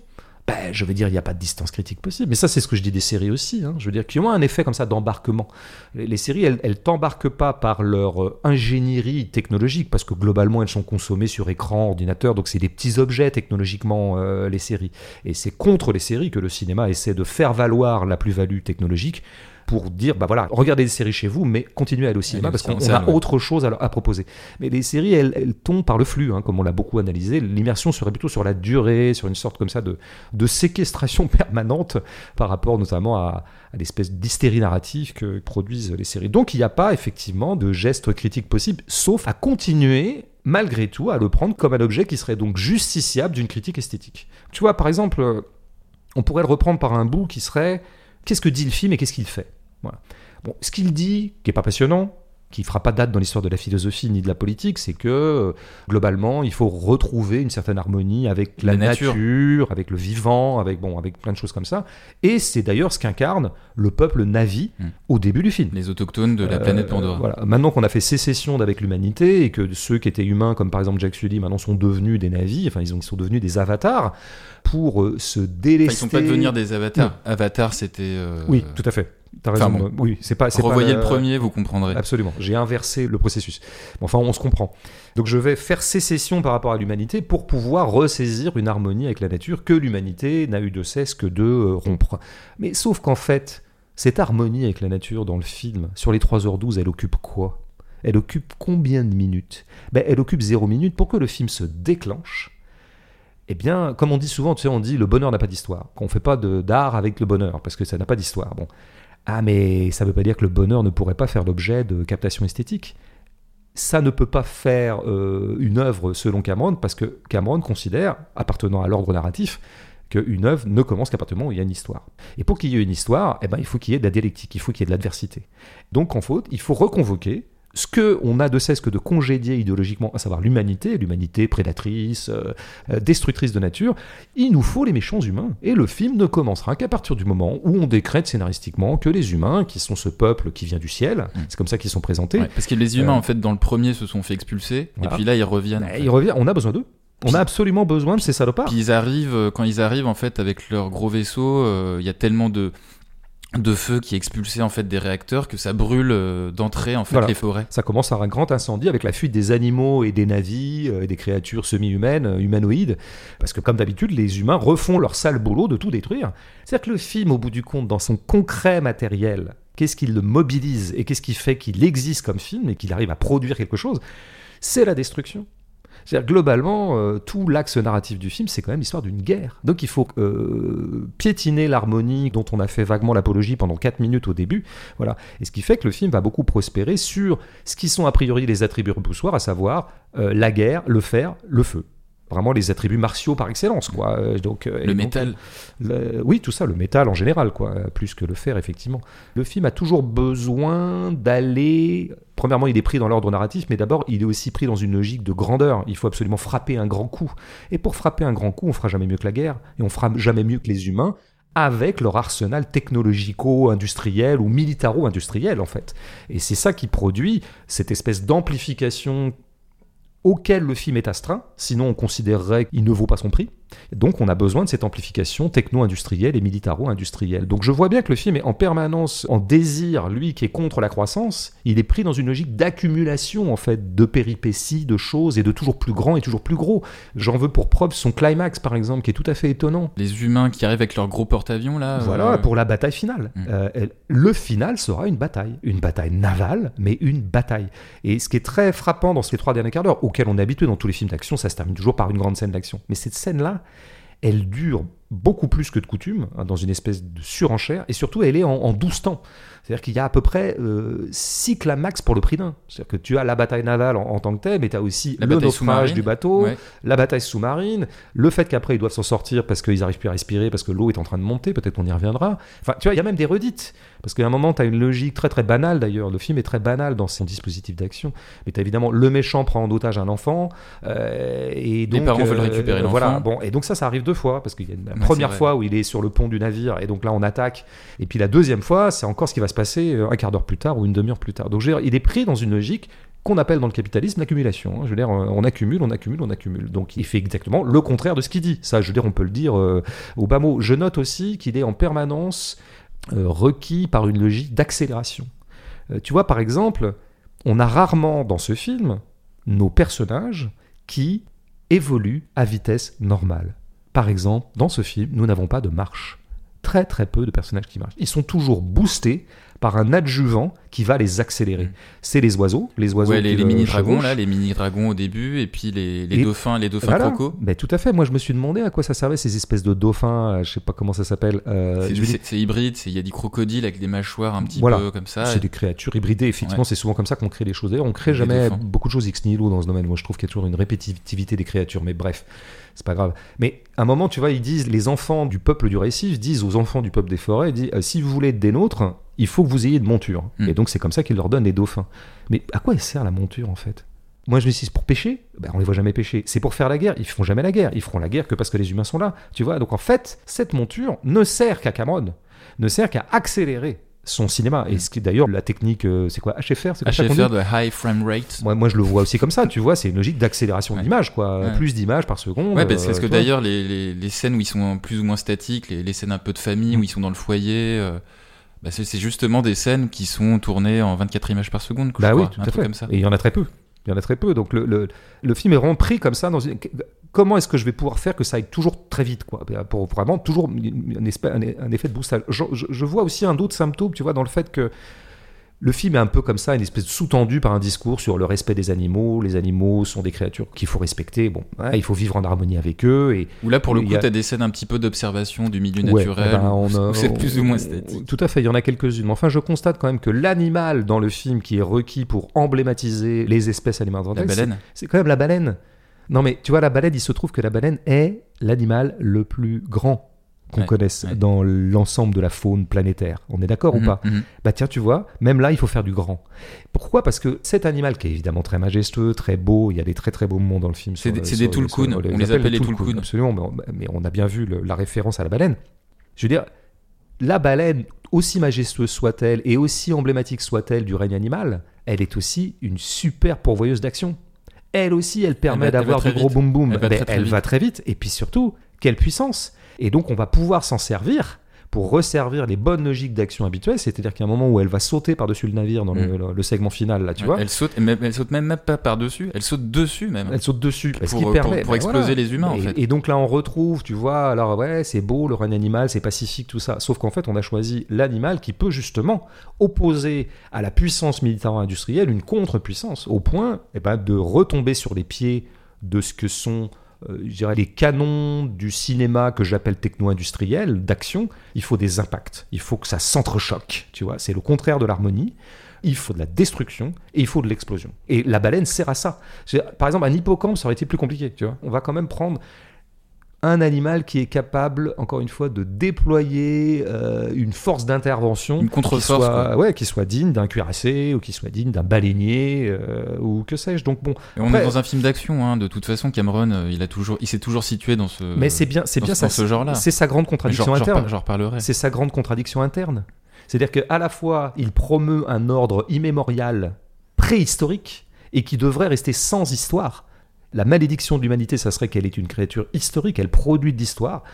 ben, je veux dire, il n'y a pas de distance critique possible. Mais ça, c'est ce que je dis des séries aussi. Hein. Je veux dire, qui ont un effet comme ça d'embarquement. Les, séries, elles, elles t'embarquent pas par leur euh, ingénierie technologique, parce que globalement, elles sont consommées sur écran, ordinateur, donc c'est des petits objets technologiquement, euh, les séries. Et c'est contre les séries que le cinéma essaie de faire valoir la plus-value technologique pour dire, bah voilà, regardez des séries chez vous, mais continuez à aller au cinéma parce qu'on a autre chose à, proposer. Mais les séries, elles, tombent par le flux, hein, comme on l'a beaucoup analysé. L'immersion serait plutôt sur la durée, sur une sorte comme ça de, de séquestration permanente par rapport notamment à, à l'espèce d'hystérie narrative que produisent les séries. Donc il n'y a pas effectivement de geste critique possible, sauf à continuer malgré tout à le prendre comme un objet qui serait donc justiciable d'une critique esthétique. Tu vois, par exemple, on pourrait le reprendre par un bout qui serait qu'est-ce que dit le film et qu'est-ce qu'il fait? Bon, ce qu'il dit, qui est pas passionnant, qui fera pas date dans l'histoire de la philosophie ni de la politique, c'est que euh, globalement, il faut retrouver une certaine harmonie avec la, nature. avec le vivant, avec bon, avec plein de choses comme ça. Et c'est d'ailleurs ce qu'incarne le peuple Navi hmm. au début du film. Les autochtones de la planète euh, Pandora. voilà. Maintenant qu'on a fait sécession d'avec l'humanité et que ceux qui étaient humains, comme par exemple Jack Sully, maintenant sont devenus des Navis, enfin ils, ont, ils sont devenus des avatars pour euh, se délester. Enfin, ils sont pas devenir des avatars. Avatar, c'était. Oui, tout à fait. T'as raison. oui, c'est pas. Revoyez le premier, vous comprendrez. Absolument. J'ai inversé le processus. enfin, on se comprend. Donc, je vais faire sécession par rapport à l'humanité pour pouvoir ressaisir une harmonie avec la nature que l'humanité n'a eu de cesse que de euh, rompre. Mais sauf qu'en fait, cette harmonie avec la nature dans le film, sur les 3h12, elle occupe quoi? Elle occupe combien de minutes? Ben, Elle occupe 0 minutes pour que le film se déclenche. Eh bien, comme on dit souvent, tu sais, on dit le bonheur n'a pas d'histoire. Qu'on ne fait pas d'art avec le bonheur, parce que ça n'a pas d'histoire. Bon. Ah, mais ça ne veut pas dire que le bonheur ne pourrait pas faire l'objet de captation esthétique. Ça ne peut pas faire euh, une œuvre selon Cameron, parce que Cameron considère, appartenant à l'ordre narratif, qu'une œuvre ne commence qu'à partir du moment où il y a une histoire. Et pour qu'il y ait une histoire, eh ben, il faut qu'il y ait de la dialectique, il faut qu'il y ait de l'adversité. Donc en faute, il faut reconvoquer ce que on a de cesse que de congédier idéologiquement, à savoir l'humanité, l'humanité prédatrice, euh, euh, destructrice de nature, il nous faut les méchants humains. Et le film ne commencera qu'à partir du moment où on décrète scénaristiquement que les humains, qui sont ce peuple qui vient du ciel, mm. c'est comme ça qu'ils sont présentés. parce que les humains, euh, en fait, dans le premier, se sont fait expulser, et puis là, ils reviennent. Ils reviennent, on a besoin d'eux. On a absolument besoin de ces salopards. Puis ils arrivent, quand ils arrivent, en fait, avec leur gros vaisseau, il y a tellement de de feu qui expulsait en fait des réacteurs que ça brûle euh, d'entrée en fait les forêts. Ça commence à un grand incendie avec la fuite des animaux et des navis euh, et des créatures semi-humaines, euh, humanoïdes, parce que comme d'habitude les humains refont leur sale boulot de tout détruire. C'est-à-dire que le film au bout du compte dans son concret matériel, qu'est-ce qui le mobilise et qu'est-ce qui fait qu'il existe comme film et qu'il arrive à produire quelque chose? C'est la destruction. Globalement, euh, tout l'axe narratif du film, c'est quand même l'histoire d'une guerre. Donc il faut euh, piétiner l'harmonie dont on a fait vaguement l'apologie pendant 4 minutes au début. Voilà. Et ce qui fait que le film va beaucoup prospérer sur ce qui sont a priori les attributs repoussoirs, à savoir euh, la guerre, le fer, le feu vraiment les attributs martiaux par excellence quoi donc le métal oui tout ça le métal en général quoi plus que le fer effectivement le film a toujours besoin d'aller premièrement, il est pris dans l'ordre narratif, mais d'abord, il est aussi pris dans une logique de grandeur. Il faut absolument frapper un grand coup. Et pour frapper un grand coup, on fera jamais mieux que la guerre, et on fera jamais mieux que les humains avec leur arsenal technologico-industriel ou militaro-industriel en fait. Et c'est ça qui produit cette espèce d'amplification auquel le film est astreint, sinon on considérerait qu'il ne vaut pas son prix. Donc on a besoin de cette amplification techno-industrielle et militaro-industrielle. Donc je vois bien que le film est en permanence en désir, lui qui est contre la croissance, il est pris dans une logique d'accumulation en fait de péripéties, de choses et de toujours plus grand et toujours plus gros. J'en veux pour preuve son climax par exemple qui est tout à fait étonnant. Les humains qui arrivent avec leur gros porte-avions là. Voilà, euh, pour la bataille finale. Mm. Euh, le final sera une bataille, une bataille navale, mais une bataille. Et ce qui est très frappant dans ces trois derniers quarts d'heure, auxquels on est habitué dans tous les films d'action, ça se termine toujours par une grande scène d'action. Mais cette elle dure beaucoup plus que de coutume, hein, dans une espèce de surenchère, et surtout elle est en, en 12 temps. C'est-à-dire qu'il y a à peu près euh, 6 climax pour le prix d'un. C'est-à-dire que tu as la bataille navale en, en tant que telle, mais tu as aussi La le naufrage du bateau, ouais. la bataille sous-marine, le fait qu'après ils doivent s'en sortir parce qu'ils n'arrivent plus à respirer, parce que l'eau est en train de monter, peut-être qu'on y reviendra. Enfin, tu vois, il y a même des redites. Parce qu'à un moment, tu as une logique très très banale d'ailleurs. Le film est très banal dans son dispositif d'action. Mais tu évidemment le méchant prend en otage un enfant. euh, et donc, parents veulent récupérer l'enfant. Voilà. Bon, et donc ça, ça arrive deux fois. Parce qu'il y a une la Ouais, première fois où il est sur le pont du navire, et donc là on attaque. Et puis la deuxième fois, c'est encore ce qui va se passer euh, un quart d'heure plus tard ou une demi-heure plus tard. Donc je veux dire, il est pris dans une logique qu'on appelle dans le capitalisme l'accumulation. hein. Je veux dire, euh, on accumule, on accumule, on accumule. Donc il fait exactement le contraire de ce qu'il dit. Ça, je veux dire, on peut le dire euh, au bas mot. Je note aussi qu'il est en permanence euh, requis par une logique d'accélération. Euh, tu vois, par exemple, on a rarement dans ce film nos personnages qui évoluent à vitesse normale. Par exemple, dans ce film, nous n'avons pas de marche. Très très peu de personnages qui marchent. Ils sont toujours boostés par un adjuvant qui va les accélérer. Mm. C'est les oiseaux, les oiseaux Ouais, les, les le mini-dragons, là, les mini-dragons au début, et puis les, les Et- dauphins, les dauphins Voilà. crocos. Mais tout à fait. Moi, je me suis demandé à quoi ça servait ces espèces de dauphins. euh, Je sais pas comment ça s'appelle. euh, C'est- hybride, c'est- il y a des crocodiles avec des mâchoires un petit Voilà. peu comme ça. C'est des créatures hybridées. Effectivement, Ouais. c'est souvent comme ça qu'on crée les choses. D'ailleurs, on crée jamais dauphins. beaucoup de choses ex nihilo dans ce domaine. Moi, je trouve qu'il y a toujours une répétitivité des créatures. Mais bref, c'est pas grave. Mais à un moment, tu vois, ils disent, les enfants du peuple du récif disent aux enfants du peuple des forêts, disent, euh, si vous voulez être des nôtres, il faut que vous ayez de monture. Mm. Et donc, c'est comme ça qu'ils leur donnent les dauphins. Mais à quoi sert la monture, en fait? Moi, je me suis dit, c'est pour pêcher? Ben, On les voit jamais pêcher. C'est pour faire la guerre? Ils feront jamais la guerre. Ils feront la guerre que parce que les humains sont là. Tu vois? Donc, en fait, cette monture ne sert qu'à Cameron, ne sert qu'à accélérer son cinéma. Et ce qui est d'ailleurs la technique, euh, c'est quoi? HFR C'est HFR de High Frame Rate. moi, moi, je le vois aussi comme ça, tu vois, c'est une logique d'accélération Ouais. d'image, quoi. Ouais. Plus d'images par seconde. Ouais, c'est parce euh, que d'ailleurs, les, les, les scènes où ils sont plus ou moins statiques, les, les scènes un peu de famille, Mm. où ils sont dans le foyer, euh, bah, c'est justement des scènes qui sont tournées en 24 images par seconde. je Bah oui, crois, tout un à truc fait. comme ça. Et il y en a très peu. Il y en a très peu. Donc le, le, le film est vraiment pris comme ça. Dans une... Comment est-ce que je vais pouvoir faire que ça aille toujours très vite, quoi? Pour vraiment toujours un, espèce, un, un effet de boostage. Je, je- je vois aussi un autre symptôme, tu vois, dans le fait que le film est un peu comme ça, une espèce de sous-tendu par un discours sur le respect des animaux. Les animaux sont des créatures qu'il faut respecter. Bon, ouais, il faut vivre en harmonie avec eux. Et Où là, pour le coup, a- t'as des scènes un petit peu d'observation du milieu Ouais, naturel, eh ben, on où c'est plus ou moins statique. Tout à fait, il y en a quelques-unes. Mais enfin, je constate quand même que l'animal dans le film qui est requis pour emblématiser les espèces alimentaires, La baleine. c'est quand même la baleine. Non, mais tu vois, la baleine, il se trouve que la baleine est l'animal le plus grand qu'on Ouais, connaisse ouais. dans l'ensemble de la faune planétaire. On est d'accord ou Mhm, pas? mhm. Bah tiens, tu vois, même là, il faut faire du grand. Pourquoi? Parce que cet animal, qui est évidemment très majestueux, très beau, il y a des très très beaux moments dans le film. C'est des- sur- des tulkuns, sur- on les appelle les tulkuns. Absolument, mais on, a bien vu le- la référence à la baleine. Je veux dire, la baleine, aussi majestueuse soit-elle et aussi emblématique soit-elle du règne animal, elle est aussi une super pourvoyeuse d'action. Elle aussi, elle permet d'avoir du gros vite. boom boom. Elle va très, très elle vite. va très vite. Et puis surtout, quelle puissance Et donc, on va pouvoir s'en servir pour resservir les bonnes logiques d'action habituelles. C'est-à-dire qu'à un moment où elle va sauter par-dessus le navire dans le, le- le segment final, là, tu Ouais, vois, elle saute, même, elle saute même pas par-dessus, elle saute dessus même. elle saute dessus. Pour- ce qui pour- permet, pour ben exploser voilà. les humains, en et, fait. Et donc là, on retrouve, tu vois, alors ouais, c'est beau, le règne animal, c'est pacifique, tout ça. Sauf qu'en fait, on a choisi l'animal qui peut justement opposer à la puissance militaro-industrielle une contre-puissance, au point eh ben, de retomber sur les pieds de ce que sont je dirais, les canons du cinéma que j'appelle techno-industriel, d'action, il faut des impacts. Il faut que ça s'entrechoque, tu vois. C'est le contraire de l'harmonie. Il faut de la destruction et il faut de l'explosion. Et la baleine sert à ça. Par exemple, un hippocampe, ça aurait été plus compliqué, tu vois. On va quand même prendre un animal qui est capable, encore une fois, de déployer euh, une force d'intervention Une contre-force, qui soit, quoi. ouais, qui soit digne d'un cuirassé ou qui soit digne d'un baleinier euh, ou que sais-je. Donc bon, Et on Après- est dans un film d'action, hein. de toute façon, Cameron, euh, il a toujours, il s'est toujours situé dans ce. mais c'est bien, c'est bien ce- ça. ce genre-là. C'est sa grande contradiction interne. J'en reparlerai. C'est sa grande contradiction interne. C'est-à-dire qu'à la fois, il promeut un ordre immémorial, préhistorique, et qui devrait rester sans histoire. La malédiction de l'humanité, ça serait qu'elle est une créature historique, elle produit de l'histoire.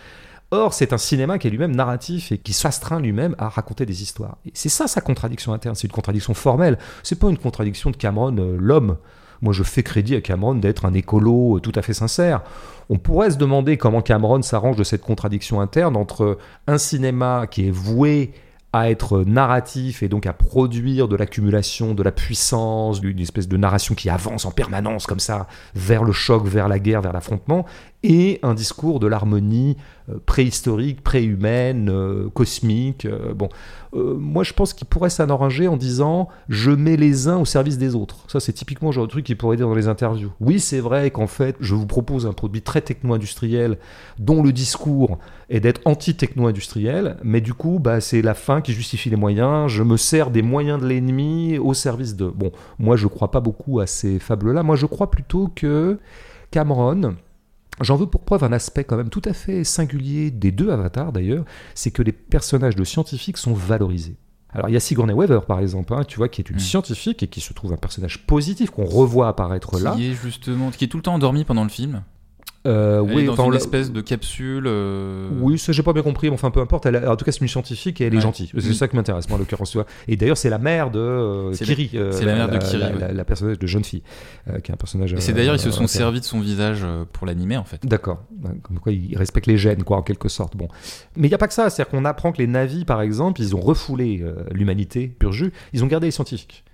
Or, c'est un cinéma qui est lui-même narratif et qui s'astreint lui-même à raconter des histoires. Et c'est ça sa contradiction interne, c'est une contradiction formelle. C'est pas une contradiction de Cameron, euh, l'homme. Moi, je fais crédit à Cameron d'être un écolo euh, tout à fait sincère. On pourrait se demander comment Cameron s'arrange de cette contradiction interne entre un cinéma qui est voué à être narratif et donc à produire de l'accumulation, de la puissance, une espèce de narration qui avance en permanence comme ça vers le choc, vers la guerre, vers l'affrontement, et un discours de l'harmonie préhistorique, préhumaine, euh, cosmique. Euh, bon, moi je pense qu'il pourrait s'arranger en disant je mets les uns au service des autres. Ça c'est typiquement le genre de truc qu'il pourrait dire dans les interviews. Oui, c'est vrai qu'en fait, je vous propose un produit très techno-industriel dont le discours est d'être anti-techno-industriel, mais du coup, bah, c'est la fin qui justifie les moyens. Je me sers des moyens de l'ennemi au service de. Bon, moi je crois pas beaucoup à ces fables-là. Moi je crois plutôt que Cameron J'en veux pour preuve un aspect quand même tout à fait singulier des deux avatars d'ailleurs, c'est que les personnages de scientifiques sont valorisés. Alors il y a Sigourney Weaver par exemple, hein, tu vois, qui est une mm. scientifique et qui se trouve un personnage positif qu'on revoit apparaître là. Qui est justement, qui est tout le temps endormi pendant le film. Euh, oui, dans une espèce de capsule. Euh, oui, ça j'ai pas bien compris, mais enfin peu importe. Elle en tout cas, c'est une scientifique et elle est gentille. C'est mm. ça qui m'intéresse, moi, en l'occurrence. Et d'ailleurs, c'est la mère de euh, Kiri. c'est la, mère de Kiri. La, personnage de jeune fille, qui est un personnage. Et c'est d'ailleurs, ils se sont servis de son visage pour l'animer, en fait. D'accord. Comme quoi, ils respectent les gènes, quoi, en quelque sorte. Bon. Mais il n'y a pas que ça. C'est-à-dire qu'on apprend que les navis, par exemple, ils ont refoulé l'humanité, pur jus. Ils ont gardé les scientifiques.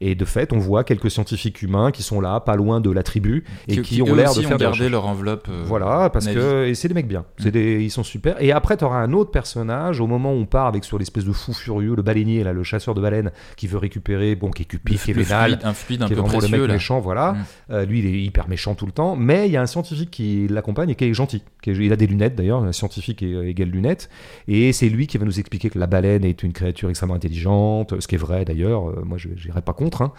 Et de fait, on voit quelques scientifiques humains qui sont là, pas loin de la tribu, et qui, ont l'air de faire garder leur enveloppe. Euh, voilà, parce que et c'est des mecs bien. C'est mm. des, ils sont super. Et après, tu auras un autre personnage au moment où on part avec sur l'espèce de fou furieux, le baleinier là, le chasseur de baleines, qui veut récupérer, bon, qui est cupide, qui est vénal, un fluide un qui peu est précieux, le mec là. méchant, voilà. Mm. Euh, lui, il est hyper méchant tout le temps. Mais il y a un scientifique qui l'accompagne et qui est gentil. il a des lunettes d'ailleurs, un scientifique égale lunettes. Et c'est lui qui va nous expliquer que la baleine est une créature extrêmement intelligente, ce qui est vrai d'ailleurs. Euh, moi, je n'irai pas contre. Hein.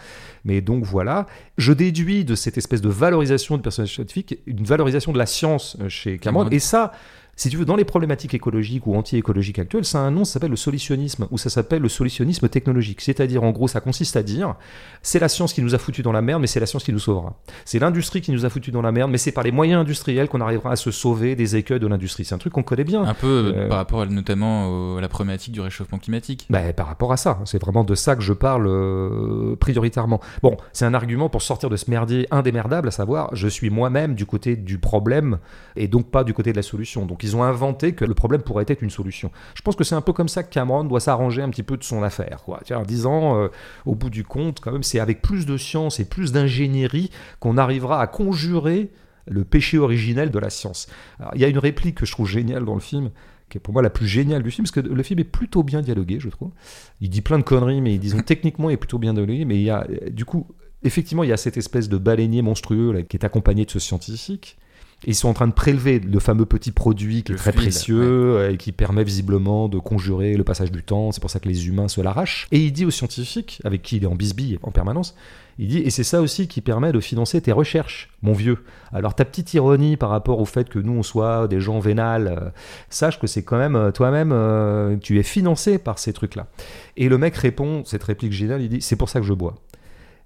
Mais donc voilà, je déduis de cette espèce de valorisation du personnage scientifique une valorisation de la science euh, chez Cameron. Et ça, si tu veux, dans les problématiques écologiques ou anti-écologiques actuelles, ça a un nom, ça s'appelle le solutionnisme, ou ça s'appelle le solutionnisme technologique. C'est-à-dire, en gros, ça consiste à dire, c'est la science qui nous a foutu dans la merde, mais c'est la science qui nous sauvera. C'est l'industrie qui nous a foutu dans la merde, mais c'est par les moyens industriels qu'on arrivera à se sauver des écueils de l'industrie. C'est un truc qu'on connaît bien. Un peu euh, par rapport notamment à la problématique du réchauffement climatique. Bah, par rapport à ça, c'est vraiment de ça que je parle euh, prioritairement. Bon, c'est un argument pour sortir de ce merdier indémerdable, à savoir, je suis moi-même du côté du problème et donc pas du côté de la solution. Donc ils ont inventé que le problème pourrait être une solution. Je pense que c'est un peu comme ça que Cameron doit s'arranger un petit peu de son affaire, quoi. en disant, euh, au bout du compte, quand même, c'est avec plus de science et plus d'ingénierie qu'on arrivera à conjurer le péché originel de la science. il y a une réplique que je trouve géniale dans le film, qui est pour moi la plus géniale du film, parce que le film est plutôt bien dialogué, je trouve. Il dit plein de conneries, mais disons techniquement, il est plutôt bien dialogué. Mais il y a, du coup, effectivement, il y a cette espèce de baleinier monstrueux qui est accompagné de ce scientifique ils sont en train de prélever le fameux petit produit qui est très précieux euh, et qui permet visiblement de conjurer le passage du temps. C'est pour ça que les humains se l'arrachent. Et il dit aux scientifiques, avec qui il est en bisbille en permanence, il dit, et c'est ça aussi qui permet de financer tes recherches, mon vieux. Alors ta petite ironie par rapport au fait que nous on soit des gens vénales, euh, sache que c'est quand même euh, toi-même, tu es financé par ces trucs-là. Et le mec répond, cette réplique géniale, il dit, c'est pour ça que je bois.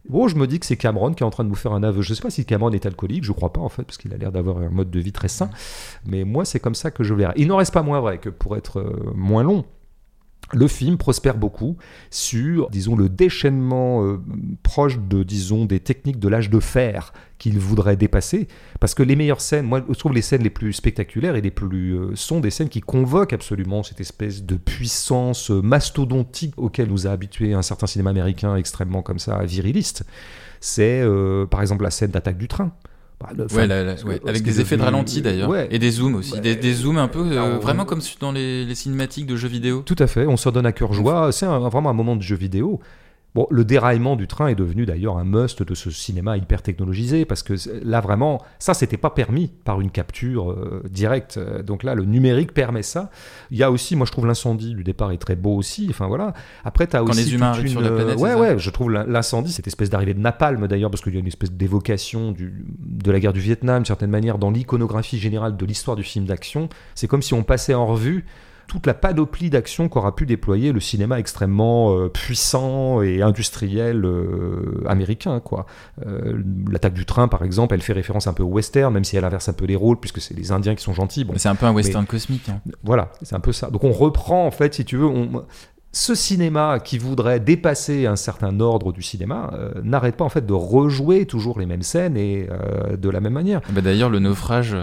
Bon, je me dis que c'est Cameron qui est en train de nous faire un aveu. Je ne sais pas si Cameron est alcoolique, je crois pas en fait, parce qu'il a l'air d'avoir un mode de vie très sain. Mais moi, c'est comme ça que je verrai. Il n'en reste pas moins vrai que pour être euh, moins long, le film prospère beaucoup sur, disons, le déchaînement euh, proche de, disons, des techniques de l'âge de fer qu'il voudrait dépasser. Parce que les meilleures scènes, moi, je trouve les scènes les plus spectaculaires et les plus euh, sont des scènes qui convoquent absolument cette espèce de puissance euh, mastodontique auquel nous a habitué un certain cinéma américain extrêmement comme ça, viriliste. C'est, par exemple, la scène d'attaque du train. Bah, ouais, avec des effets de ralenti d'ailleurs. Et des zooms aussi. Des, zooms un peu, euh, vraiment comme dans les, les, cinématiques de jeux vidéo. Tout à fait, on s'en donne à cœur joie. C'est vraiment un moment de jeu vidéo. Bon, le déraillement du train est devenu d'ailleurs un must de ce cinéma hyper technologisé parce que là vraiment, ça c'était pas permis par une capture euh, directe. Donc là, le numérique permet ça. Il y a aussi, moi je trouve l'incendie du départ est très beau aussi. Enfin voilà. Après, tu as Quand aussi. les humains arrivent sur la planète. Ouais, ouais, je trouve l'incendie, cette espèce d'arrivée de napalm d'ailleurs, parce qu'il y a une espèce d'évocation de la guerre du Vietnam, d'une certaine manière, dans l'iconographie générale de l'histoire du film d'action. C'est comme si on passait en revue toute la panoplie d'actions qu'aura pu déployer le cinéma extrêmement euh, puissant et industriel euh, américain. quoi. Euh, l'attaque du train, par exemple, elle fait référence un peu au western, même si elle inverse un peu les rôles, puisque c'est les Indiens qui sont gentils. c'est un peu un western cosmique. Hein. Voilà, c'est un peu ça. Donc on reprend, en fait, si tu veux, on, ce cinéma qui voudrait dépasser un certain ordre du cinéma n'arrête pas en fait de rejouer toujours les mêmes scènes et de la même manière. Bah, d'ailleurs, le naufrage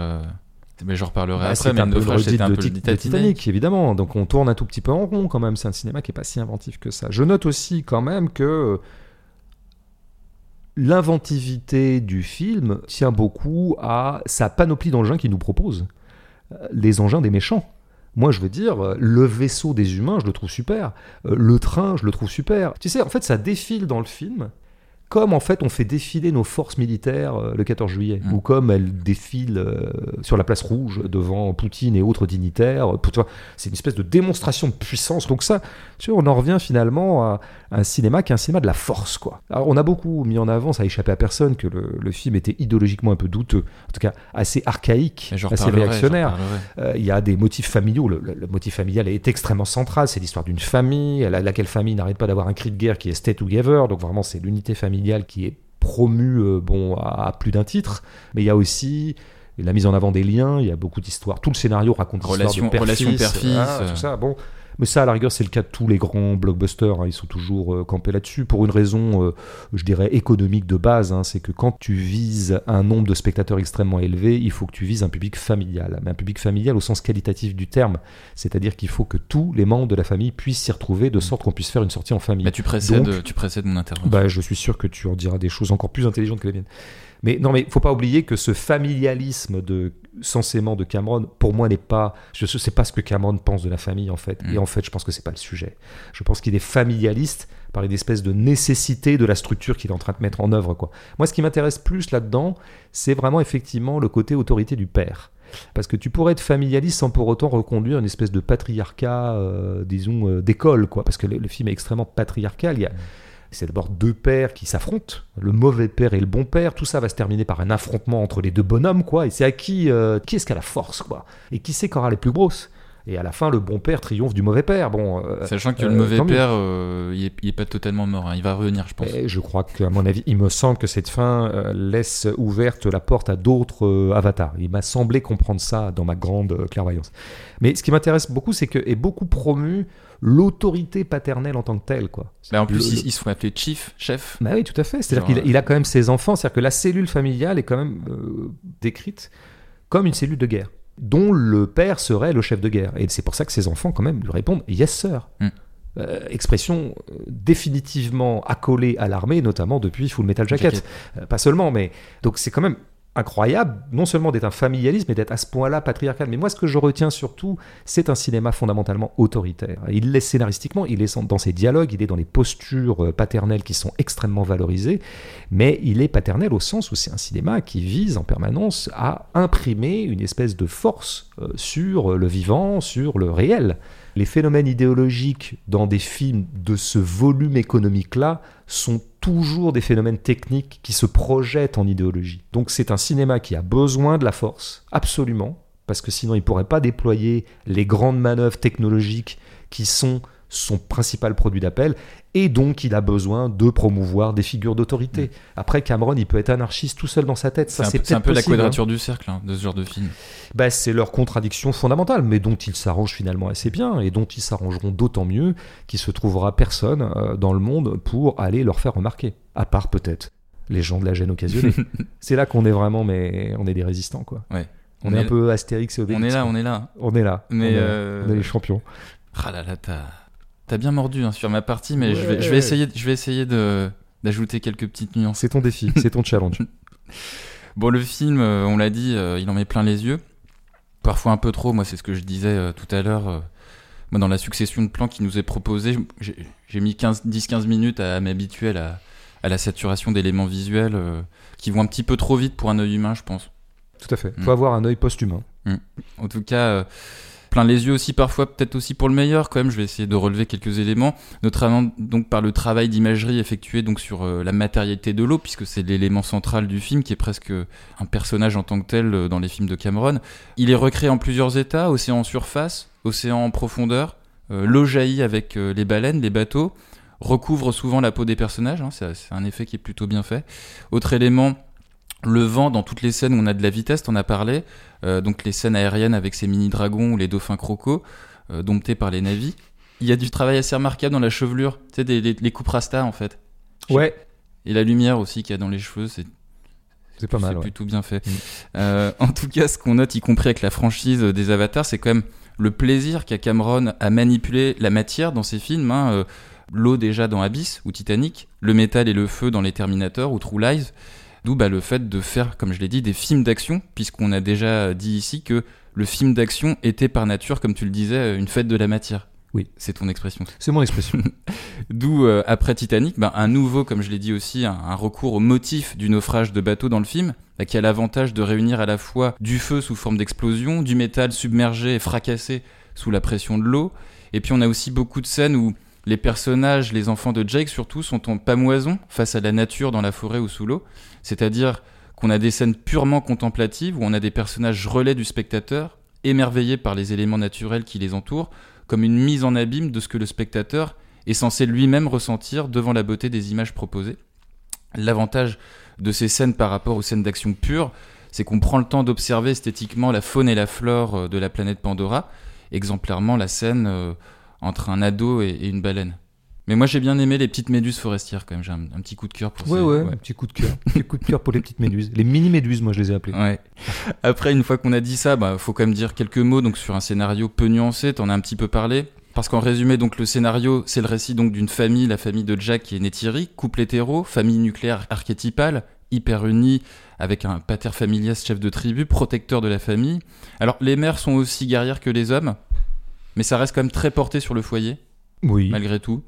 Mais j'en reparlerai Bah, après, c'est mais un peu naufrage, c'était un de, peu le Titanic. Titanic, évidemment. Donc on tourne un tout petit peu en rond quand même. C'est un cinéma qui est pas si inventif que ça. Je note aussi quand même que l'inventivité du film tient beaucoup à sa panoplie d'engins qu'il nous propose. Euh, Les engins des méchants. Moi, je veux dire, euh, le vaisseau des humains, je le trouve super. Euh, Le train, je le trouve super. Tu sais, en fait, ça défile dans le film comme en fait on fait défiler nos forces militaires euh, le 14 juillet, Mm. ou comme elles défilent euh, sur la place rouge devant Poutine et autres dignitaires. Pour toi, C'est une espèce de démonstration de puissance. Donc ça, tu vois, on en revient finalement à un cinéma qui est un cinéma de la force. quoi. Alors on a beaucoup mis en avant, ça a échappé à personne, que le, le film était idéologiquement un peu douteux, en tout cas assez archaïque, assez réactionnaire. Euh, Il y a des motifs familiaux. Le, le- le motif familial est extrêmement central. C'est l'histoire d'une famille, la- laquelle famille n'arrête pas d'avoir un cri de guerre qui est Stay Together. Donc vraiment, c'est l'unité familiale qui est promue euh, bon, à, à plus d'un titre. Mais il y a aussi la mise en avant des liens. Il y a beaucoup d'histoires. Tout le scénario raconte l'histoire de père-fils. relation père-fils, Ah, euh. tout ça. Bon. Mais ça, à la rigueur, c'est le cas de tous les grands blockbusters. hein. Ils sont toujours euh, campés là-dessus pour une raison, euh, je dirais, économique de base. hein. C'est que quand tu vises un nombre de spectateurs extrêmement élevé, il faut que tu vises un public familial. Mais un public familial au sens qualitatif du terme. C'est-à-dire qu'il faut que tous les membres de la famille puissent s'y retrouver de sorte qu'on puisse faire une sortie en famille. Mais tu précèdes, Donc- tu précèdes mon intervention. Bah, je suis sûr que tu en diras des choses encore plus intelligentes que les miennes. Mais non, mais faut pas oublier que ce familialisme de censément de Cameron, pour moi, n'est pas. Je ne sais pas ce que Cameron pense de la famille en fait. Mm. Et en fait, je pense que c'est pas le sujet. Je pense qu'il est familialiste par une espèce de nécessité de la structure qu'il est en train de mettre en œuvre. Quoi. Moi, ce qui m'intéresse plus là-dedans, c'est vraiment effectivement le côté autorité du père. Parce que tu pourrais être familialiste sans pour autant reconduire une espèce de patriarcat, euh, disons, euh, d'école, quoi. Parce que le, le film est extrêmement patriarcal. Il y a, c'est d'abord deux pères qui s'affrontent, le mauvais père et le bon père. Tout ça va se terminer par un affrontement entre les deux bonhommes, quoi. Et c'est à qui, euh, qui est-ce qui a la force, quoi? Et qui c'est qui aura les plus grosses? Et à la fin, le bon père triomphe du mauvais père. Bon, euh, Sachant que euh, le mauvais tant mieux. père, euh, il, est, il est pas totalement mort. hein. Il va revenir, je pense. Et je crois qu'à mon avis, il me semble que cette fin euh, laisse ouverte la porte à d'autres euh, avatars. Il m'a semblé comprendre ça dans ma grande euh, clairvoyance. Mais ce qui m'intéresse beaucoup, c'est que est beaucoup promu l'autorité paternelle en tant que telle, quoi. Là, en plus, Le- ils, se font appeler chief, chef. Bah oui, tout à fait. C'est-à-dire Genre, qu'il il a quand même ses enfants. C'est-à-dire que la cellule familiale est quand même euh, décrite comme une cellule de guerre, dont le père serait le chef de guerre. Et c'est pour ça que ses enfants, quand même, lui répondent Yes, sir. Mm. Euh, expression euh, définitivement accolée à l'armée, notamment depuis Full Metal Jacket. Jacket. Euh, pas seulement, mais. Donc c'est quand même incroyable, non seulement d'être un familialisme, mais d'être à ce point-là patriarcal. Mais moi, ce que je retiens surtout, c'est un cinéma fondamentalement autoritaire. Il l'est scénaristiquement, il est dans ses dialogues, il est dans les postures euh, paternelles qui sont extrêmement valorisées, mais il est paternel au sens où c'est un cinéma qui vise en permanence à imprimer une espèce de force euh, sur le vivant, sur le réel. Les phénomènes idéologiques dans des films de ce volume économique-là sont toujours des phénomènes techniques qui se projettent en idéologie. Donc c'est un cinéma qui a besoin de la force, absolument, parce que sinon il ne pourrait pas déployer les grandes manœuvres technologiques qui sont son principal produit d'appel, et donc il a besoin de promouvoir des figures d'autorité. Après, Cameron, il peut être anarchiste tout seul dans sa tête, ça C'est un, peu- un peu la hein. quadrature du cercle hein, de ce genre de film. Bah, c'est leur contradiction fondamentale, mais dont ils s'arrangent finalement assez bien, et dont ils s'arrangeront d'autant mieux qu'il se trouvera personne euh, dans le monde pour aller leur faire remarquer. À part peut-être les gens de la gêne occasionnée. c'est là qu'on est vraiment, mais on est des résistants, quoi. Ouais. On, est, un peu Astérix et On Obélix. est là, quoi. on est là. On est là. Mais on, est, euh, on est les champions. Ah là là, t'as t'as bien mordu hein, sur ma partie, mais je, Ouais. vais, je vais essayer, je vais essayer de d'ajouter quelques petites nuances. C'est ton défi, c'est ton challenge. Bon, le film, euh, on l'a dit, euh, il en met plein les yeux. Parfois un peu trop, moi c'est ce que je disais euh, tout à l'heure. moi, dans la succession de plans qui nous est proposée, j'ai j'ai mis 15 10-15 minutes à, m'habituer à la, à la saturation d'éléments visuels euh, qui vont un petit peu trop vite pour un œil humain, je pense. Tout à fait. Mm. Faut avoir un œil post-humain. En tout cas, euh, les yeux aussi, parfois peut-être aussi pour le meilleur quand même. Je vais essayer de relever quelques éléments, notamment donc par le travail d'imagerie effectué donc sur euh, la matérialité de l'eau, puisque c'est l'élément central du film, qui est presque un personnage en tant que tel euh, dans les films de Cameron. Il est recréé en plusieurs états océan en surface, océan en profondeur. Euh, l'eau jaillit avec les baleines, les bateaux, recouvre souvent la peau des personnages. hein, c'est un effet qui est plutôt bien fait. Autre élément. Le vent dans toutes les scènes où on a de la vitesse, t'en as parlé. Euh, donc les scènes aériennes avec ces mini dragons ou les dauphins crocos euh, domptés par les navis. Il y a du travail assez remarquable dans la chevelure, tu sais, des, les, les coupes rasta en fait. Ouais. Et la lumière aussi qu'il y a dans les cheveux, c'est C'est pas mal. ouais. plutôt bien fait. Mm. Euh, en tout cas, ce qu'on note, y compris avec la franchise des Avatars, c'est quand même le plaisir qu'a Cameron à manipuler la matière dans ses films. hein, euh, L'eau déjà dans Abyss ou Titanic, le métal et le feu dans Les Terminators ou True Lies. D'où bah, le fait de faire, comme je l'ai dit, des films d'action, puisqu'on a déjà dit ici que le film d'action était par nature, comme tu le disais, une fête de la matière. Oui. C'est ton expression. C'est mon expression. D'où, euh, après Titanic, bah, un nouveau, comme je l'ai dit aussi, un, un recours au motif du naufrage de bateau dans le film, bah, qui a l'avantage de réunir à la fois du feu sous forme d'explosion, du métal submergé et fracassé sous la pression de l'eau. Et puis on a aussi beaucoup de scènes où les personnages, les enfants de Jake surtout, sont en pamoison face à la nature dans la forêt ou sous l'eau. C'est-à-dire qu'on a des scènes purement contemplatives où on a des personnages relais du spectateur, émerveillés par les éléments naturels qui les entourent, comme une mise en abîme de ce que le spectateur est censé lui-même ressentir devant la beauté des images proposées. L'avantage de ces scènes par rapport aux scènes d'action pure, c'est qu'on prend le temps d'observer esthétiquement la faune et la flore euh, de la planète Pandora, exemplairement la scène euh, entre un ado et, et une baleine. Mais moi j'ai bien aimé les petites méduses forestières quand même, j'ai un, un petit coup de cœur pour ouais, ces- ouais, un petit coup de cœur. Un petit coup de cœur pour les petites méduses. Les mini-méduses, moi je les ai appelées. Ouais. Après, une fois qu'on a dit ça, bah, faut quand même dire quelques mots donc sur un scénario peu nuancé. T'en as un petit peu parlé. Parce qu'en résumé, donc le scénario, c'est le récit donc d'une famille, la famille de Jack et Neytiri, couple hétéro, famille nucléaire archétypale, hyper unie, avec un pater familias chef de tribu, protecteur de la famille. Alors les mères sont aussi guerrières que les hommes, mais ça reste quand même très porté sur le foyer, Oui. malgré tout.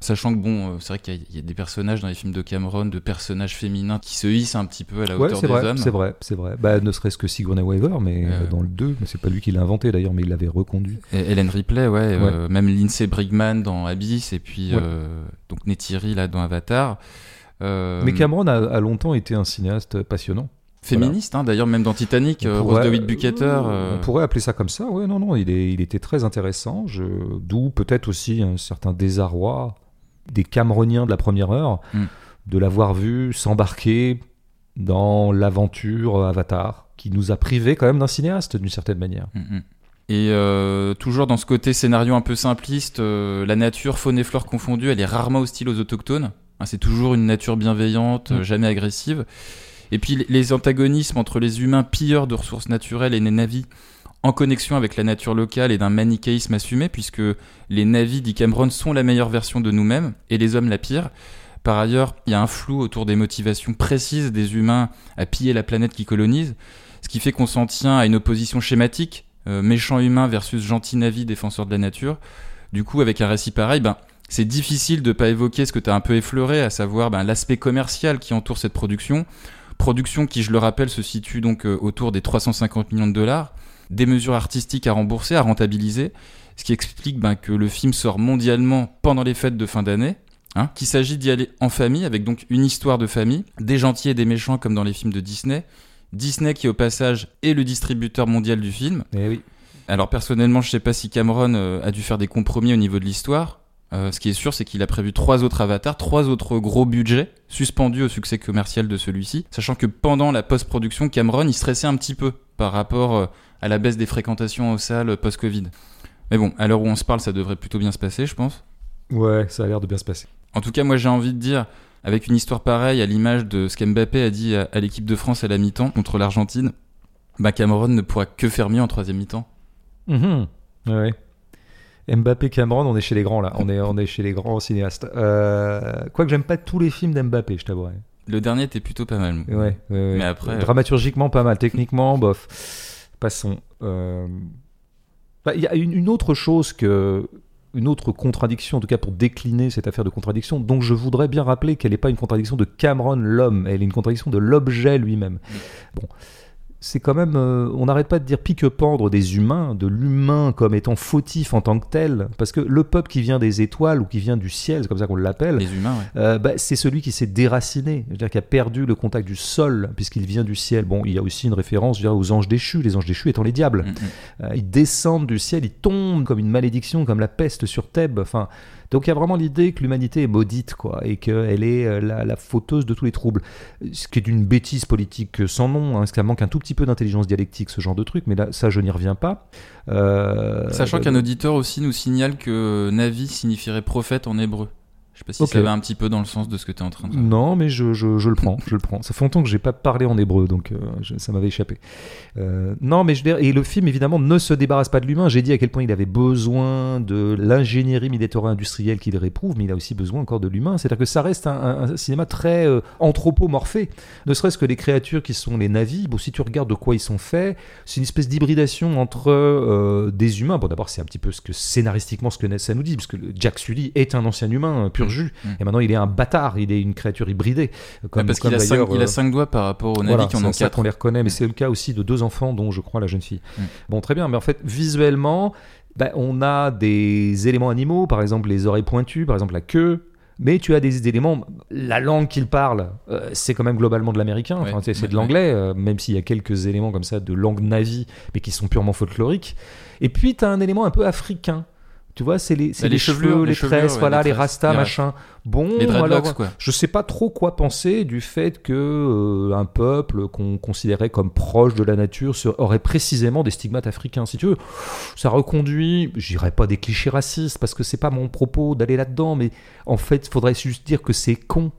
Sachant que bon, euh, c'est vrai qu'il y, a- il y a des personnages dans les films de Cameron, de personnages féminins qui se hissent un petit peu à la hauteur c'est des vrai, hommes. c'est vrai, c'est vrai. Bah, ne serait-ce que Sigourney Weaver, mais Euh. euh, dans le 2, mais c'est pas lui qui l'a inventé d'ailleurs, mais il l'avait reconduit. Et Helen Ripley, ouais, euh, même Lindsay Brigman dans Abyss, et puis Ouais. euh, donc Neytiri là dans Avatar. Mais Cameron a, a longtemps été un cinéaste passionnant. Féministe, hein, d'ailleurs, même dans Titanic, pourrait- Rose de euh, On pourrait appeler ça comme ça, ouais, non, non, il, est, il était très intéressant, je- d'où peut-être aussi un certain désarroi des Cameroniens de la première heure, Mm. de l'avoir vu s'embarquer dans l'aventure Avatar, qui nous a privés quand même d'un cinéaste d'une certaine manière. mm, mm. Et euh, toujours dans ce côté scénario un peu simpliste, euh, la nature, faune et flore confondues, elle est rarement hostile aux autochtones. Hein, c'est toujours une nature bienveillante, euh, Mm. jamais agressive. Et puis les- antagonismes entre les humains pilleurs de ressources naturelles et les navis en connexion avec la nature locale et d'un manichéisme assumé, puisque les navis, dit Cameron, sont la meilleure version de nous-mêmes et les hommes la pire. Par ailleurs, il y a un flou autour des motivations précises des humains à piller la planète qui colonisent, ce qui fait qu'on s'en tient à une opposition schématique, euh, méchant humain versus gentil navi défenseur de la nature. Du coup, avec un récit pareil, ben, c'est difficile de pas évoquer ce que tu as un peu effleuré, à savoir ben, l'aspect commercial qui entoure cette production. Production qui, je le rappelle, se situe donc euh, autour des 350 millions de dollars, des mesures artistiques à rembourser, à rentabiliser, ce qui explique ben, que le film sort mondialement pendant les fêtes de fin d'année, hein, qu'il s'agit d'y aller en famille, avec donc une histoire de famille, des gentils et des méchants comme dans les films de Disney. Disney qui au passage est le distributeur mondial du film. Eh oui. Alors personnellement, je sais pas si Cameron euh, a dû faire des compromis au niveau de l'histoire. Euh, ce qui est sûr, c'est qu'il a prévu trois autres avatars, trois autres gros budgets suspendus au succès commercial de celui-ci, sachant que pendant la post-production, Cameron il stressait un petit peu par rapport euh, à la baisse des fréquentations aux salles post-Covid. Mais bon, à l'heure où on se parle, ça devrait plutôt bien se passer, je pense. Ouais, ça a l'air de bien se passer. En tout cas, moi j'ai envie de dire, avec une histoire pareille, à l'image de ce qu'Mbappé a dit à, à l'équipe de France à la mi-temps contre l'Argentine, bah Cameron ne pourra que faire mieux en troisième mi-temps. Mhm. Ouais. Mbappé, Cameron, on est chez les grands là. On est, on est chez les grands cinéastes. Euh, Quoique j'aime pas tous les films d'Mbappé, je t'avouerai. Le dernier était plutôt pas mal. Ouais, ouais, ouais. Mais après, euh, Dramaturgiquement, pas mal. Techniquement, bof. Passons. Euh, bah, Il y a une, une autre chose que. Une autre contradiction, en tout cas pour décliner cette affaire de contradiction, dont je voudrais bien rappeler qu'elle n'est pas une contradiction de Cameron l'homme, elle est une contradiction de l'objet lui-même. Bon, c'est quand même, euh, on n'arrête pas de dire pique-pendre des humains, de l'humain comme étant fautif en tant que tel, parce que le peuple qui vient des étoiles ou qui vient du ciel, c'est comme ça qu'on l'appelle, Les humains, ouais. euh, bah, c'est celui qui s'est déraciné, c'est-à-dire qui a perdu le contact du sol, puisqu'il vient du ciel. Bon, il y a aussi une référence je dirais, aux anges déchus, les anges déchus étant les diables. Mm, mm. Euh, ils descendent du ciel, ils tombent comme une malédiction, comme la peste sur Thèbes. Enfin, donc il y a vraiment l'idée que l'humanité est maudite, quoi, et qu'elle est euh, la, la fauteuse de tous les troubles. Ce qui est d'une bêtise politique sans nom, hein, parce qu'elle manque un tout petit peu d'intelligence dialectique, ce genre de truc, mais là, ça, je n'y reviens pas. Euh, Sachant euh, qu'un auditeur aussi nous signale que Navi signifierait prophète en hébreu. Je sais pas si ça va un petit peu dans le sens de ce que tu es en train de dire. Non, mais je, je- je le prends, je le prends. Ça fait longtemps que j'ai pas parlé en hébreu, donc euh, je- ça m'avait échappé. Euh, non, mais je veux dire, et le film évidemment ne se débarrasse pas de l'humain. J'ai dit à quel point il avait besoin de l'ingénierie militaire industrielle qu'il réprouve, mais il a aussi besoin encore de l'humain. C'est-à-dire que ça reste un, un- un cinéma très euh, anthropomorphé. Ne serait-ce que les créatures qui sont les navis. Bon, si tu regardes de quoi ils sont faits, c'est une espèce d'hybridation entre euh, des humains. Bon, d'abord, c'est un petit peu ce que scénaristiquement ce que ça nous dit, parce que Jack Sully est un ancien humain un pur Mm. jus, et maintenant il est un bâtard, il est une créature hybridée. Comme, parce qu'il a, euh, a cinq doigts par rapport aux Navi voilà, qui en ont quatre. qu'on les reconnaît, mais c'est le cas aussi de deux enfants, dont je crois la jeune fille. Mm. Bon, très bien, mais en fait, visuellement, bah, on a des éléments animaux, par exemple les oreilles pointues, par exemple la queue. Mais tu as des éléments, la langue qu'il parle, euh, c'est quand même globalement de l'américain, enfin, c'est c'est ouais, de l'anglais, euh, même s'il y a quelques éléments comme ça de langue navi, mais qui sont purement folkloriques. Et puis tu as un élément un peu africain. Tu vois, c'est les, Bah, les les chevelures, cheveux, les chevelures, tresses, voilà, les rastas, machin. Bon, Les alors, quoi. je sais pas trop quoi penser du fait que euh, un peuple qu'on considérait comme proche de la nature se- aurait précisément des stigmates africains. Si tu veux, ça reconduit, je dirais pas des clichés racistes parce que c'est pas mon propos d'aller là-dedans, mais en fait, il faudrait juste dire que c'est con,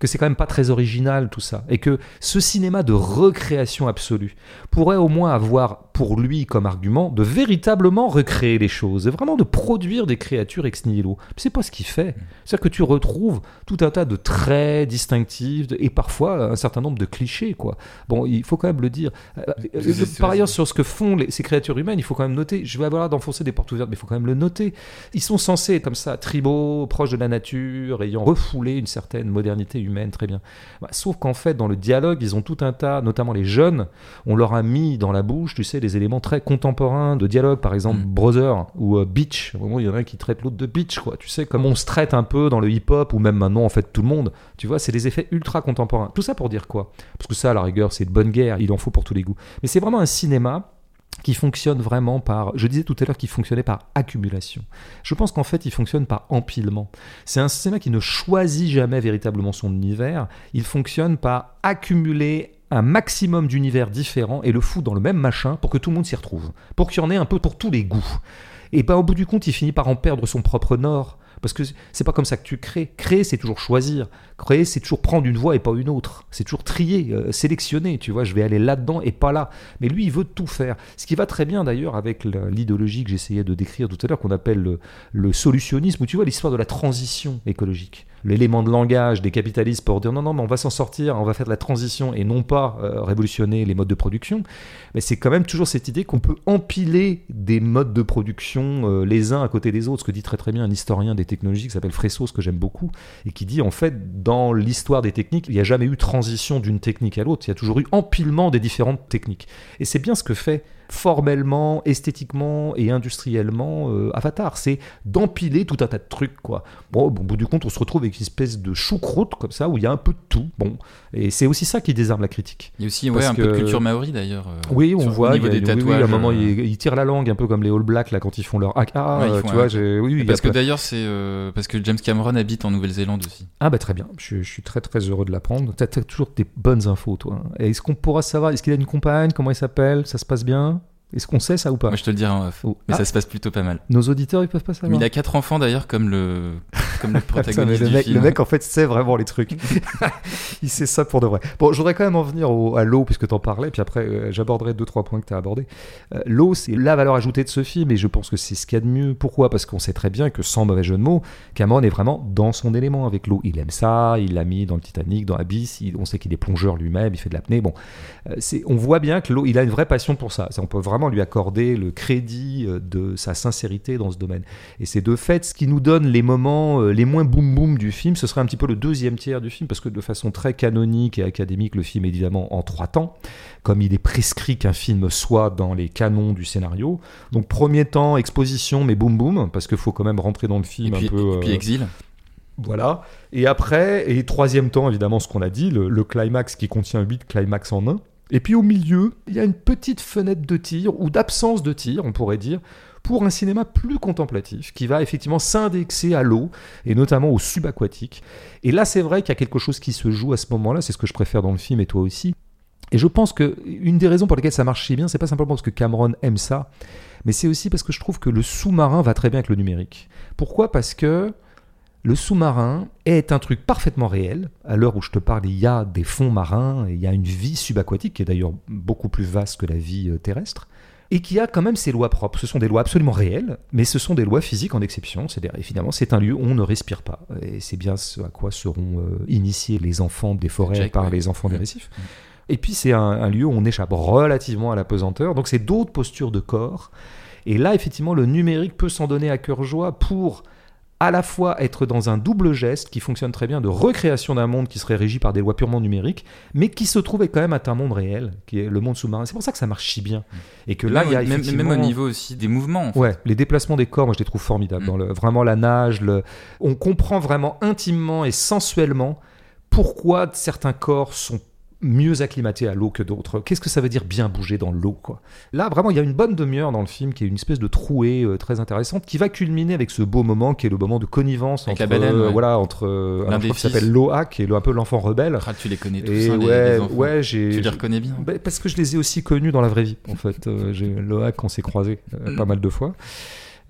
que c'est quand même pas très original tout ça, et que ce cinéma de recréation absolue pourrait au moins avoir pour lui comme argument de véritablement recréer les choses, et vraiment de produire des créatures ex nihilo. C'est pas ce qu'il fait. C'est-à-dire que tu retrouves tout un tas de traits distinctifs et parfois un certain nombre de clichés. Quoi. Bon, il faut quand même le dire. Euh, euh, par ailleurs, sur ce que font les- ces créatures humaines, il faut quand même noter. Je vais avoir d'enfoncer des portes ouvertes, mais il faut quand même le noter. Ils sont censés être comme ça, tribaux, proches de la nature, ayant refoulé une certaine modernité humaine, très bien. Bah, sauf qu'en fait, dans le dialogue, ils ont tout un tas, notamment les jeunes, on leur a mis dans la bouche, tu sais, des éléments très contemporains de dialogue, par exemple Mm. Brother ou euh, Beach. Au moment, il y en a un qui traite l'autre de Beach, quoi. Tu sais, comme on se traite un peu dans le hip-hop ou même maintenant, en fait, tout le monde. Tu vois, c'est des effets ultra contemporains. Tout ça pour dire quoi? Parce que ça, à la rigueur, c'est de bonne guerre, il en faut pour tous les goûts. Mais c'est vraiment un cinéma qui fonctionne vraiment par, je disais tout à l'heure qu'il fonctionnait par accumulation. Je pense qu'en fait, il fonctionne par empilement. C'est un cinéma qui ne choisit jamais véritablement son univers, il fonctionne par accumuler un maximum d'univers différents et le fout dans le même machin pour que tout le monde s'y retrouve, pour qu'il y en ait un peu pour tous les goûts. Et ben au bout du compte, il finit par en perdre son propre nord. Parce que c'est pas comme ça que tu crées. Créer, c'est toujours choisir. Créer, c'est toujours prendre une voie et pas une autre. C'est toujours trier, euh, sélectionner. Tu vois, je vais aller là-dedans et pas là. Mais lui, il veut tout faire. Ce qui va très bien d'ailleurs avec l'idéologie que j'essayais de décrire tout à l'heure, qu'on appelle le, le solutionnisme, où tu vois l'histoire de la transition écologique. L'élément de langage des capitalistes pour dire non, non, mais on va s'en sortir, on va faire de la transition et non pas euh, révolutionner les modes de production. Mais c'est quand même toujours cette idée qu'on peut empiler des modes de production euh, les uns à côté des autres, ce que dit très très bien un historien des technologies qui s'appelle Fressos, que j'aime beaucoup, et qui dit en fait, dans l'histoire des techniques, il n'y a jamais eu transition d'une technique à l'autre, il y a toujours eu empilement des différentes techniques. Et c'est bien ce que fait formellement, esthétiquement et industriellement euh, Avatar, c'est d'empiler tout un tas de trucs quoi. Bon, au bout du compte, on se retrouve avec une espèce de choucroute comme ça où il y a un peu de tout. Bon, et c'est aussi ça qui désarme la critique. Il y a aussi ouais, un peu de culture maori d'ailleurs. euh, Oui, on voit, il y niveau a, des oui, oui, tatouages. à un moment, euh, il, il tire la langue un peu comme les All Blacks là quand ils font leur ah, ah, Ouais, ils font tu un- vois, j'ai- oui, oui, Parce que d'ailleurs, c'est euh, parce que James Cameron habite en Nouvelle-Zélande aussi. ah bah très bien, je, je suis très très heureux de l'apprendre. T'as as toujours des bonnes infos toi. Est-ce qu'on pourra savoir, est-ce qu'il a une compagne, comment il s'appelle, ça se passe bien? Est-ce qu'on sait ça ou pas Moi, je te le dirai en off. Oh. Mais Ah, ça se passe plutôt pas mal. Nos auditeurs ils peuvent pas Mais savoir. il a quatre enfants d'ailleurs, comme le, comme le mais protagoniste le, du mec, film. le mec, en fait, sait vraiment les trucs. il sait ça pour de vrai. Bon, je voudrais quand même en venir au- à l'eau, puisque tu en parlais, puis après, euh, j'aborderai deux, trois points que tu as abordés. Euh, l'eau, c'est la valeur ajoutée de ce film, et je pense que c'est ce qu'il y a de mieux. Pourquoi? Parce qu'on sait très bien que, sans mauvais jeu de mots, Cameron est vraiment dans son élément avec l'eau. Il aime ça, il l'a mis dans le Titanic, dans Abyss, il- on sait qu'il est plongeur lui-même, il fait de l'apnée. Bon, euh, c'est- on voit bien que l'eau, il a une vraie passion pour ça. Ça, On peut vraiment lui accorder le crédit euh, de sa sincérité dans ce domaine. Et c'est de fait ce qui nous donne les moments euh, les moins boum boum du film. Ce serait un petit peu le deuxième tiers du film, parce que de façon très canonique et académique, le film est évidemment en trois temps, comme il est prescrit qu'un film soit dans les canons du scénario. Donc premier temps, exposition, mais boum boum, parce qu'il faut quand même rentrer dans le Et film puis, un peu. et puis euh, Exil. voilà. Et après, et troisième temps, évidemment, ce qu'on a dit, le, le climax qui contient 8 climax en un. Et puis au milieu, il y a une petite fenêtre de tir, ou d'absence de tir, on pourrait dire, pour un cinéma plus contemplatif, qui va effectivement s'indexer à l'eau, et notamment au subaquatique. Et là, c'est vrai qu'il y a quelque chose qui se joue à ce moment-là, c'est ce que je préfère dans le film, et toi aussi. Et je pense que une des raisons pour lesquelles ça marche si bien, c'est pas simplement parce que Cameron aime ça, mais c'est aussi parce que je trouve que le sous-marin va très bien avec le numérique. Pourquoi? Parce que le sous-marin est un truc parfaitement réel. À l'heure où je te parle, il y a des fonds marins, il y a une vie subaquatique qui est d'ailleurs beaucoup plus vaste que la vie euh, terrestre, et qui a quand même ses lois propres. Ce sont des lois absolument réelles, mais ce sont des lois physiques en exception. C'est-à-dire, évidemment, c'est un lieu où on ne respire pas. Et c'est bien ce à quoi seront euh, initiés les enfants des forêts Jack, par ouais. les enfants des récifs. Et puis c'est un, un lieu où on échappe relativement à la pesanteur. Donc c'est d'autres postures de corps. Et là, effectivement, le numérique peut s'en donner à cœur joie pour à la fois être dans un double geste qui fonctionne très bien de recréation d'un monde qui serait régi par des lois purement numériques, mais qui se trouvait quand même à un monde réel, qui est le monde sous-marin. C'est pour ça que ça marche si bien. Et que là, même, il y a même- même au niveau aussi des mouvements. en fait. Ouais, les déplacements des corps, moi je les trouve formidables. Mm. Dans le, vraiment la nage, le... on comprend vraiment intimement et sensuellement pourquoi certains corps sont mieux acclimatés à l'eau que d'autres. Qu'est-ce que ça veut dire bien bouger dans l'eau quoi? Là, vraiment, il y a une bonne demi-heure dans le film qui est une espèce de trouée euh, très intéressante qui va culminer avec ce beau moment qui est le moment de connivence Avec entre, la baleine, ouais. voilà, entre euh, crois qu'il fils. s'appelle Loak et le, un peu l'enfant rebelle. Ah, tu les connais tous, Et hein, les- ouais, les enfants. ouais, j'ai Tu les reconnais bien. bah, parce que je les ai aussi connus dans la vraie vie, en fait. Euh, j'ai on s'est croisés euh, pas mal de fois.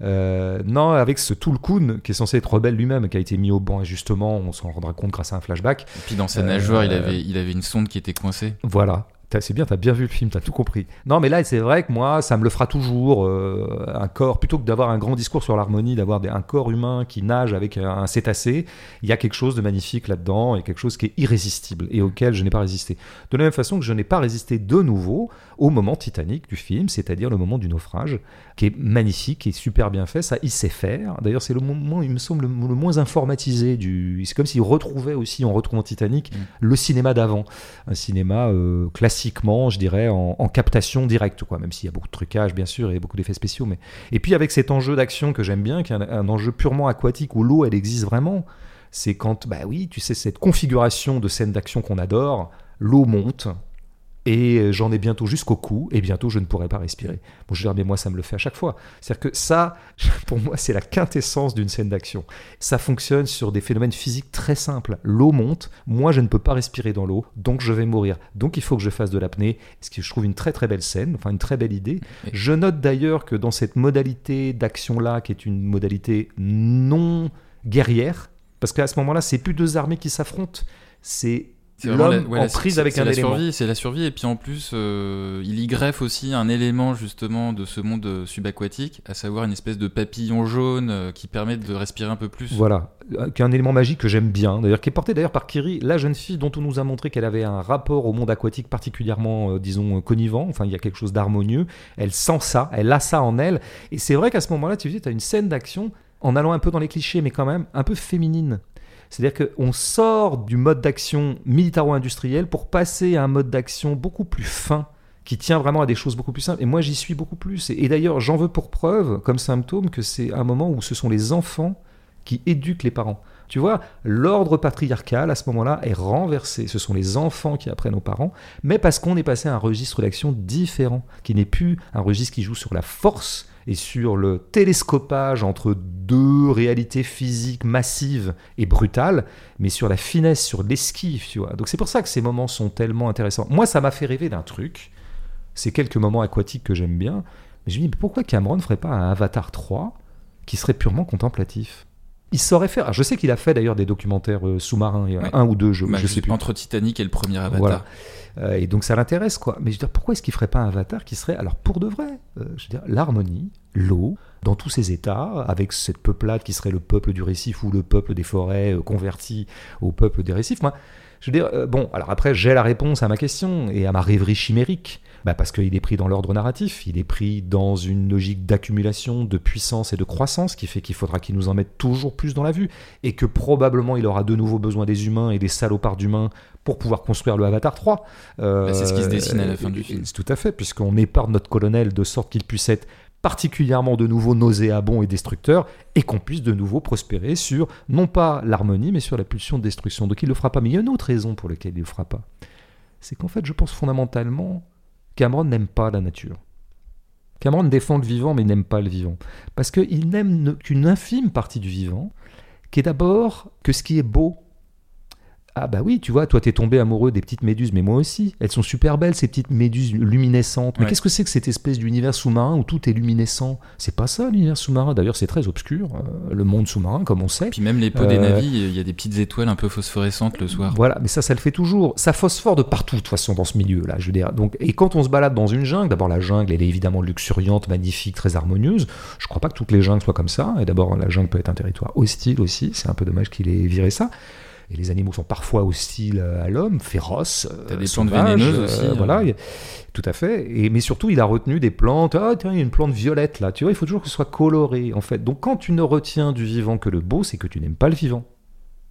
Euh, non, avec ce Tulkun, qui est censé être rebelle lui-même, qui a été mis au banc injustement, on s'en rendra compte grâce à un flashback. Et puis dans sa nageoire, il, avait, il avait une sonde qui était coincée. Voilà. T'as- C'est bien, t'as bien vu le film, t'as tout compris. Non, mais là, c'est vrai que moi, ça me le fera toujours. euh, un corps, plutôt que d'avoir un grand discours sur l'harmonie, d'avoir un corps humain qui nage avec un, un cétacé, il y a quelque chose de magnifique là-dedans et quelque chose qui est irrésistible et auquel je n'ai pas résisté. De la même façon que je n'ai pas résisté de nouveau au moment titanique du film, c'est-à-dire le moment du naufrage, qui est magnifique, qui est super bien fait. Ça, il sait faire. D'ailleurs, c'est le moment, il me semble, le, moins informatisé du. C'est comme s'il retrouvait aussi, en retrouvant Titanic, Mm. le cinéma d'avant un cinéma euh, classiquement, je dirais, en, en captation directe, quoi, même s'il y a beaucoup de trucage, bien sûr, et beaucoup d'effets spéciaux. Mais... Et puis avec cet enjeu d'action que j'aime bien, qui est un, un enjeu purement aquatique, où l'eau, elle existe vraiment, c'est quand, bah oui, tu sais, cette configuration de scène d'action qu'on adore, l'eau monte, et euh, j'en ai bientôt jusqu'au cou, et bientôt je ne pourrai pas respirer. Bon, je veux dire, mais moi, ça me le fait à chaque fois. C'est-à-dire que ça, pour moi, c'est la quintessence d'une scène d'action. Ça fonctionne sur des phénomènes physiques très simples. L'eau monte, moi, je ne peux pas respirer dans l'eau, donc je vais mourir. Donc il faut que je fasse de l'apnée, ce qui je trouve une très très belle scène, enfin une très belle idée. Je note d'ailleurs que dans cette modalité d'action-là, qui est une modalité non guerrière, parce qu'à ce moment-là, c'est plus deux armées qui s'affrontent, c'est l'homme ouais, en prise avec un la élément. Survie, c'est la survie, et puis en plus, euh, il y greffe aussi un élément justement de ce monde euh, subaquatique, à savoir une espèce de papillon jaune euh, qui permet de respirer un peu plus. Voilà, euh, qui est un élément magique que j'aime bien, d'ailleurs, qui est porté d'ailleurs par Kiri, la jeune fille dont on nous a montré qu'elle avait un rapport au monde aquatique particulièrement, euh, disons, connivant, enfin, il y a quelque chose d'harmonieux, elle sent ça, elle a ça en elle, et c'est vrai qu'à ce moment-là, tu dis, tu as une scène d'action, en allant un peu dans les clichés, mais quand même un peu féminine. C'est-à-dire qu'on sort du mode d'action militaro-industriel pour passer à un mode d'action beaucoup plus fin, qui tient vraiment à des choses beaucoup plus simples. Et moi, j'y suis beaucoup plus. Et, et d'ailleurs, j'en veux pour preuve, comme symptôme, que c'est un moment où ce sont les enfants qui éduquent les parents. Tu vois, l'ordre patriarcal, à ce moment-là, est renversé. Ce sont les enfants qui apprennent aux parents, mais parce qu'on est passé à un registre d'action différent, qui n'est plus un registre qui joue sur la force et sur le télescopage entre deux réalités physiques massives et brutales, mais sur la finesse, sur l'esquive, tu vois. Donc c'est pour ça que ces moments sont tellement intéressants. Moi, ça m'a fait rêver d'un truc. Ces quelques moments aquatiques que j'aime bien. Mais je me dis, mais pourquoi Cameron ne ferait pas un Avatar 3 qui serait purement contemplatif? Il saurait faire. Alors, je sais qu'il a fait d'ailleurs des documentaires euh, sous-marins, Ouais. un ou deux, je, Bah, je sais plus. Entre Titanic et le premier Avatar. Voilà. Euh, et donc ça l'intéresse, quoi. Mais je veux dire, pourquoi est-ce qu'il ferait pas un avatar qui serait, alors pour de vrai, euh, je veux dire, l'harmonie, l'eau, dans tous ses états, avec cette peuplade qui serait le peuple du récif ou le peuple des forêts euh, converti au peuple des récifs? Je veux dire, euh, bon, alors après, j'ai la réponse à ma question et à ma rêverie chimérique. Bah parce qu'il est pris dans l'ordre narratif, il est pris dans une logique d'accumulation, de puissance et de croissance qui fait qu'il faudra qu'il nous en mette toujours plus dans la vue et que probablement il aura de nouveau besoin des humains et des salopards d'humains pour pouvoir construire le Avatar 3. Euh, Bah, c'est ce qui se dessine à la fin du film. Tout à fait, puisqu'on épargne notre colonel de sorte qu'il puisse être particulièrement de nouveau nauséabond et destructeur, et qu'on puisse de nouveau prospérer sur, non pas l'harmonie, mais sur la pulsion de destruction. Donc il ne le fera pas. Mais il y a une autre raison pour laquelle il ne le fera pas. C'est qu'en fait, je pense fondamentalement, Cameron n'aime pas la nature. Cameron défend le vivant, mais n'aime pas le vivant. Parce qu'il n'aime ne- qu'une infime partie du vivant, qui est d'abord que ce qui est beau. Ah bah oui, tu vois, toi t'es tombé amoureux des petites méduses, mais moi aussi. Elles sont super belles ces petites méduses luminescentes. Mais Ouais. qu'est-ce que c'est que cette espèce d'univers sous-marin où tout est luminescent? C'est pas ça l'univers sous-marin. D'ailleurs, c'est très obscur, euh, le monde sous-marin, comme on sait. Puis même les peaux des Euh, navis, il y a des petites étoiles un peu phosphorescentes le soir. Voilà, mais ça, ça le fait toujours. Ça phosphore de partout, de toute façon, dans ce milieu-là. Je veux dire. Donc, et quand on se balade dans une jungle, d'abord la jungle, elle est évidemment luxuriante, magnifique, très harmonieuse. Je crois pas que toutes les jungles soient comme ça. Et d'abord, la jungle peut être un territoire hostile aussi. C'est un peu dommage qu'il ait viré ça. Et les animaux sont parfois hostiles à l'homme, féroces. T'as euh, des plantes vénéneuses euh, aussi, hein. Voilà, tout à fait. Et, mais surtout, il a retenu des plantes. Ah, tiens, il y a une plante violette là. Tu vois, il faut toujours que ce soit coloré, en fait. Donc, quand tu ne retiens du vivant que le beau, c'est que tu n'aimes pas le vivant.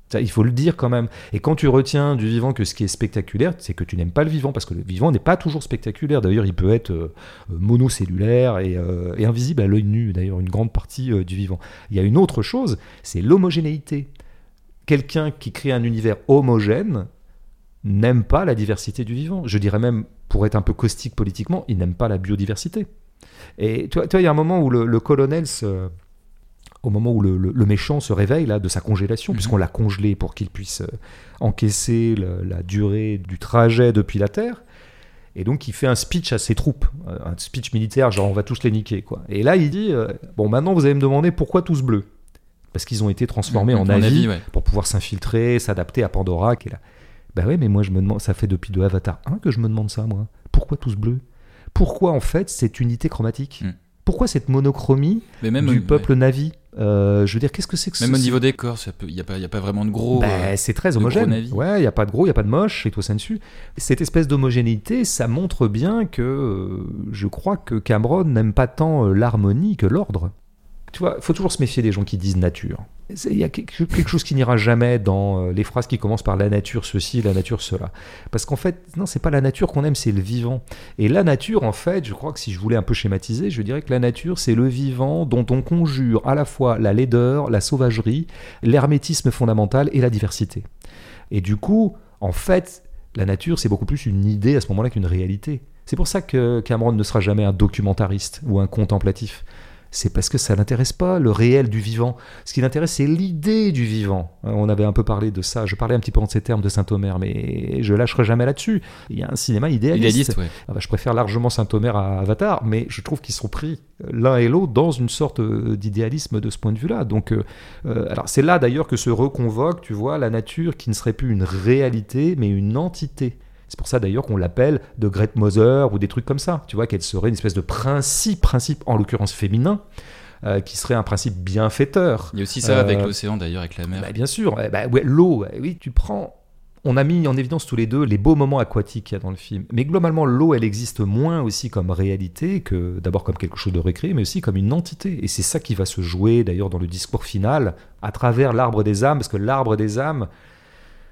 Ça, il faut le dire quand même. Et quand tu retiens du vivant que ce qui est spectaculaire, c'est que tu n'aimes pas le vivant, parce que le vivant n'est pas toujours spectaculaire. D'ailleurs, il peut être euh, euh, monocellulaire et, euh, et invisible à l'œil nu, d'ailleurs, une grande partie euh, du vivant. Il y a une autre chose, c'est l'homogénéité. Quelqu'un qui crée un univers homogène n'aime pas la diversité du vivant. Je dirais même, pour être un peu caustique politiquement, il n'aime pas la biodiversité. Et tu vois, il y a un moment où le, le colonel se- au moment où le, le- le méchant se réveille là de sa congélation, Mhm. puisqu'on l'a congelé pour qu'il puisse euh, encaisser la durée du trajet depuis la Terre. Et donc il fait un speech à ses troupes, euh, un speech militaire, genre on va tous les niquer quoi. Et là il dit euh, bon maintenant vous allez me demander pourquoi tous bleus Parce qu'ils ont été transformés en avis, avis ouais. pour pouvoir s'infiltrer, s'adapter à Pandora qui est là. Bah ouais mais moi je me demande, ça fait depuis de Avatar 1 que je me demande ça moi. Pourquoi tous bleus? Pourquoi en fait cette unité chromatique? Mm. Pourquoi cette monochromie même, du ouais. peuple Navi Euh, Je veux dire qu'est-ce que c'est que Même au niveau des corps, il n'y a, a pas vraiment de gros. bah, euh, c'est très homogène. Ouais, il n'y a pas de gros, il n'y a pas de moche, et tout ça dessus. Cette espèce d'homogénéité, ça montre bien que euh, je crois que Cameron n'aime pas tant euh, l'harmonie que l'ordre. Tu vois, faut toujours se méfier des gens qui disent nature. Il y a quelque quelque chose qui n'ira jamais dans euh, les phrases qui commencent par la nature ceci, la nature cela. Parce qu'en fait, non, c'est pas la nature qu'on aime, c'est le vivant. Et la nature, en fait, je crois que si je voulais un peu schématiser, je dirais que la nature, c'est le vivant dont on conjure à la fois la laideur, la sauvagerie, l'hermétisme fondamental et la diversité. Et du coup, en fait, la nature, c'est beaucoup plus une idée à ce moment-là qu'une réalité. C'est pour ça que Cameron ne sera jamais un documentariste ou un contemplatif. C'est parce que ça l'intéresse pas, le réel du vivant. Ce qui l'intéresse, c'est l'idée du vivant. Euh, On avait un peu parlé de ça. Je parlais un petit peu en ces termes de Saint-Omer, mais je lâcherai jamais là-dessus. Il y a un cinéma idéaliste. Idéaliste, ouais. Ah bah, je préfère largement Saint-Omer à Avatar, mais je trouve qu'ils sont pris l'un et l'autre dans une sorte euh, d'idéalisme de ce point de vue-là. Donc, euh, alors c'est là d'ailleurs que se reconvoque, tu vois, la nature qui ne serait plus une réalité, mais une entité. C'est pour ça d'ailleurs qu'on l'appelle de Great Mother ou des trucs comme ça. Tu vois, qu'elle serait une espèce de principe, principe en l'occurrence féminin, euh, qui serait un principe bienfaiteur. Il y a aussi ça Euh, avec l'océan d'ailleurs, avec la mer. Bah, bien sûr, eh bah, ouais, l'eau, ouais, oui, tu prends. On a mis en évidence tous les deux les beaux moments aquatiques qu'il y a dans le film. Mais globalement, l'eau, elle existe moins aussi comme réalité que d'abord comme quelque chose de récréé, mais aussi comme une entité. Et c'est ça qui va se jouer d'ailleurs dans le discours final à travers l'arbre des âmes, parce que l'arbre des âmes,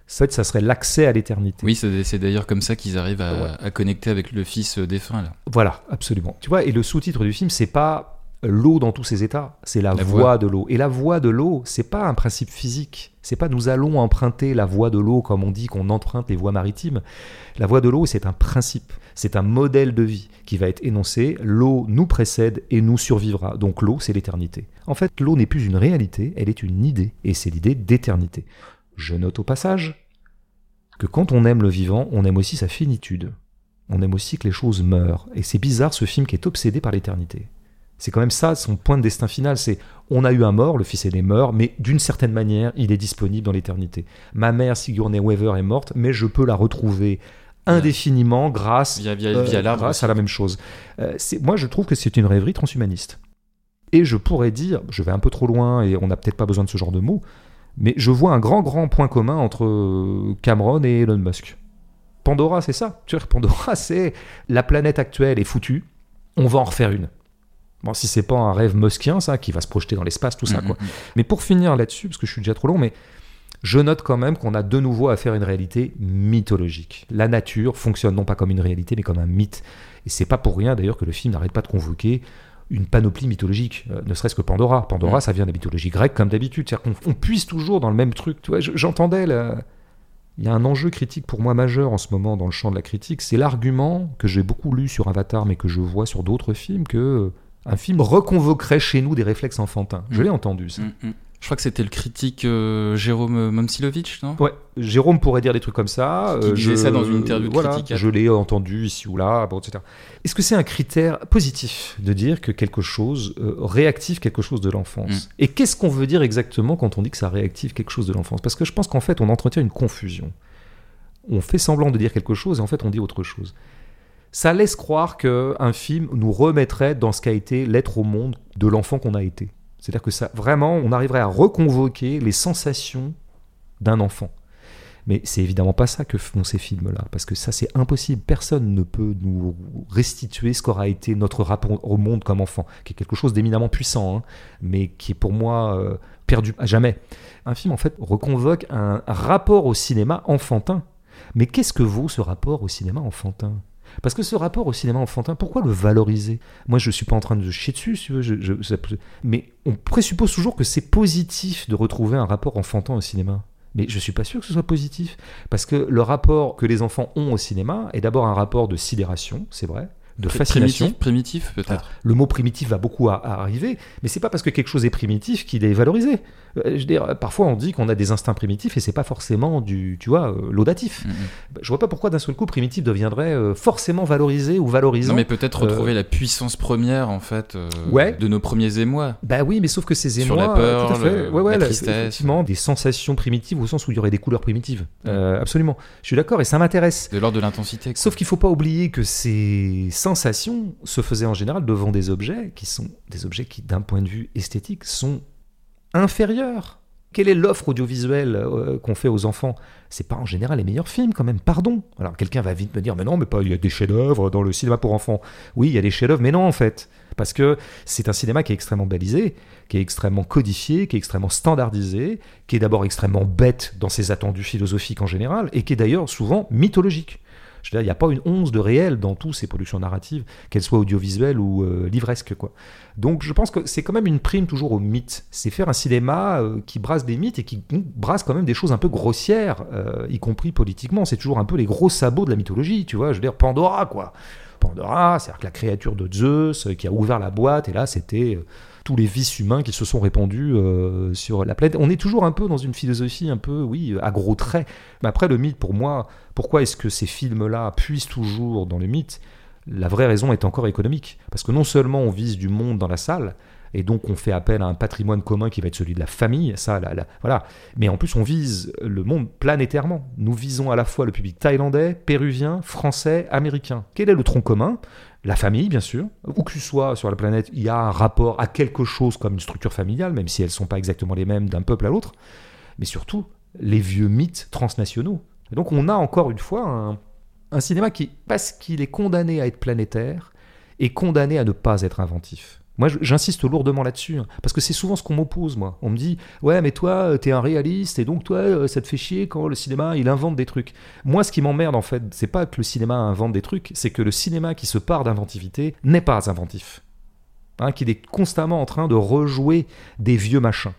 ça serait l'accès à l'éternité. Oui, c'est d'ailleurs comme ça qu'ils arrivent à, Ouais. à connecter avec le fils euh, défunt là. Voilà, absolument. Tu vois, et le sous-titre du film, c'est pas l'eau dans tous ses états, c'est la, La voie, voie. de l'eau. Et la voie de l'eau, c'est pas un principe physique. C'est pas nous allons emprunter la voie de l'eau comme on dit qu'on emprunte les voies maritimes. La voie de l'eau, c'est un principe, c'est un modèle de vie qui va être énoncé. L'eau nous précède et nous survivra. Donc l'eau, c'est l'éternité. En fait, l'eau n'est plus une réalité, elle est une idée, et c'est l'idée d'éternité. Je note au passage que quand on aime le vivant, on aime aussi sa finitude. On aime aussi que les choses meurent. Et c'est bizarre ce film qui est obsédé par l'éternité. C'est quand même ça son point de destin final. C'est on a eu un mort, le fils aîné meurt, mais d'une certaine manière, il est disponible dans l'éternité. Ma mère Sigourney Weaver est morte, mais je peux la retrouver indéfiniment grâce Via, via, euh, via l'arbre. grâce à la même chose. Euh, moi, je trouve que c'est une rêverie transhumaniste. Et je pourrais dire, je vais un peu trop loin et on n'a peut-être pas besoin de ce genre de mots, mais je vois un grand, grand point commun entre euh, Cameron et Elon Musk. Pandora, c'est ça. Tu vois, Pandora, c'est la planète actuelle est foutue, on va en refaire une. Bon, si c'est pas un rêve muskien, ça, qui va se projeter dans l'espace, tout ça, Mm, quoi. mm, mm. Mais pour finir là-dessus, parce que je suis déjà trop long, mais je note quand même qu'on a de nouveau à faire une réalité mythologique. La nature fonctionne non pas comme une réalité, mais comme un mythe. Et c'est pas pour rien d'ailleurs que le film n'arrête pas de convoquer une panoplie mythologique, euh, ne serait-ce que Pandora. Pandora, Mm. ça vient de la mythologie grecque comme d'habitude. C'est-à-dire qu'on on puise toujours dans le même truc. Tu vois, je- j'entendais là. Il y a un enjeu critique pour moi majeur en ce moment dans le champ de la critique, c'est l'argument que j'ai beaucoup lu sur Avatar, mais que je vois sur d'autres films, que euh, un film reconvoquerait chez nous des réflexes enfantins. Je Mm. l'ai entendu, ça. Mm. Je crois que c'était le critique euh, Jérôme Momsilovitch, non? Ouais, Jérôme pourrait dire des trucs comme ça. Qui euh, disait je- ça dans une interview de voilà, Critique. Je l'ai entendu ici ou là, bon, etc. Est-ce que c'est un critère positif de dire que quelque chose euh, réactive quelque chose de l'enfance Mm. Et qu'est-ce qu'on veut dire exactement quand on dit que ça réactive quelque chose de l'enfance? Parce que je pense qu'en fait, on entretient une confusion. On fait semblant de dire quelque chose et en fait, on dit autre chose. Ça laisse croire qu'un film nous remettrait dans ce qu'a été l'être au monde de l'enfant qu'on a été. C'est-à-dire que ça, vraiment, on arriverait à reconvoquer les sensations d'un enfant. Mais c'est évidemment pas ça que font ces films-là, parce que ça c'est impossible. Personne ne peut nous restituer ce qu'aura été notre rapport au monde comme enfant, qui est quelque chose d'éminemment puissant, hein, mais qui est pour moi euh, perdu à jamais. Un film en fait reconvoque un, un rapport au cinéma enfantin. Mais qu'est-ce que vaut ce rapport au cinéma enfantin? Parce que ce rapport au cinéma enfantin, pourquoi le valoriser? Moi, je suis pas en train de chier dessus, si tu veux, je- je- mais on présuppose toujours que c'est positif de retrouver un rapport enfantin au cinéma. Mais je suis pas sûr que ce soit positif. Parce que le rapport que les enfants ont au cinéma est d'abord un rapport de sidération, c'est vrai, de fascination. Primitif, primitif peut-être. Le mot primitif va beaucoup à, à arriver, mais c'est pas parce que quelque chose est primitif qu'il est valorisé. Euh, je veux dire, parfois on dit qu'on a des instincts primitifs et c'est pas forcément du, tu vois, euh, laudatif. Mhm. Je vois pas pourquoi d'un seul coup primitif deviendrait euh, forcément valorisé ou valorisant. Non, mais peut-être Euh, retrouver la puissance première, en fait, euh, Ouais. de nos premiers émois. Bah oui, mais sauf que ces Sur émois, la peur, tout à fait, le- ouais, ouais, la là, effectivement, des sensations primitives au sens où il y aurait des couleurs primitives. Euh, absolument, je suis d'accord et ça m'intéresse. De l'ordre de l'intensité. Sauf qu'il faut pas oublier que ces sensations se faisaient en général devant des objets qui sont des objets qui, d'un point de vue esthétique, sont inférieurs. Quelle est l'offre audiovisuelle euh, qu'on fait aux enfants? C'est pas en général les meilleurs films quand même, pardon. Alors quelqu'un va vite me dire, mais non, mais pas, il y a des chefs-d'œuvre dans le cinéma pour enfants. Oui, il y a des chefs-d'œuvre, mais non en fait. Parce que c'est un cinéma qui est extrêmement balisé, qui est extrêmement codifié, qui est extrêmement standardisé, qui est d'abord extrêmement bête dans ses attendus philosophiques en général, et qui est d'ailleurs souvent mythologique. Je veux dire, il n'y a pas une once de réel dans toutes ces productions narratives, qu'elles soient audiovisuelles ou euh, livresques. Quoi. Donc je pense que c'est quand même une prime toujours au mythe. C'est faire un cinéma euh, qui brasse des mythes et qui brasse quand même des choses un peu grossières, euh, y compris politiquement. C'est toujours un peu les gros sabots de la mythologie, tu vois. Je veux dire, Pandora, quoi. Pandora, c'est-à-dire que la créature de Zeus qui a ouvert la boîte, et là, c'était tous les vices humains qui se sont répandus euh, sur la planète. On est toujours un peu dans une philosophie un peu, oui, à gros traits. Mais après, le mythe, pour moi, pourquoi est-ce que ces films-là puissent toujours dans le mythe? La vraie raison est encore économique. Parce que non seulement on vise du monde dans la salle, et donc on fait appel à un patrimoine commun qui va être celui de la famille, ça, la- la- voilà. Mais en plus, on vise le monde planétairement. Nous visons à la fois le public thaïlandais, péruvien, français, américain. Quel est le tronc commun? La famille, bien sûr. Où que tu sois sur la planète, il y a un rapport à quelque chose comme une structure familiale, même si elles ne sont pas exactement les mêmes d'un peuple à l'autre. Mais surtout, les vieux mythes transnationaux. Donc on a encore une fois un cinéma qui, parce qu'il est condamné à être planétaire, est condamné à ne pas être inventif. Moi, j'insiste lourdement là-dessus, hein, parce que c'est souvent ce qu'on m'oppose, moi. On me dit, ouais, mais toi, euh, t'es un réaliste, et donc toi, euh, ça te fait chier quand le cinéma, il invente des trucs. Moi, ce qui m'emmerde, en fait, c'est pas que le cinéma invente des trucs, c'est que le cinéma qui se part d'inventivité n'est pas inventif. Hein, qu'il est constamment en train de rejouer des vieux machins.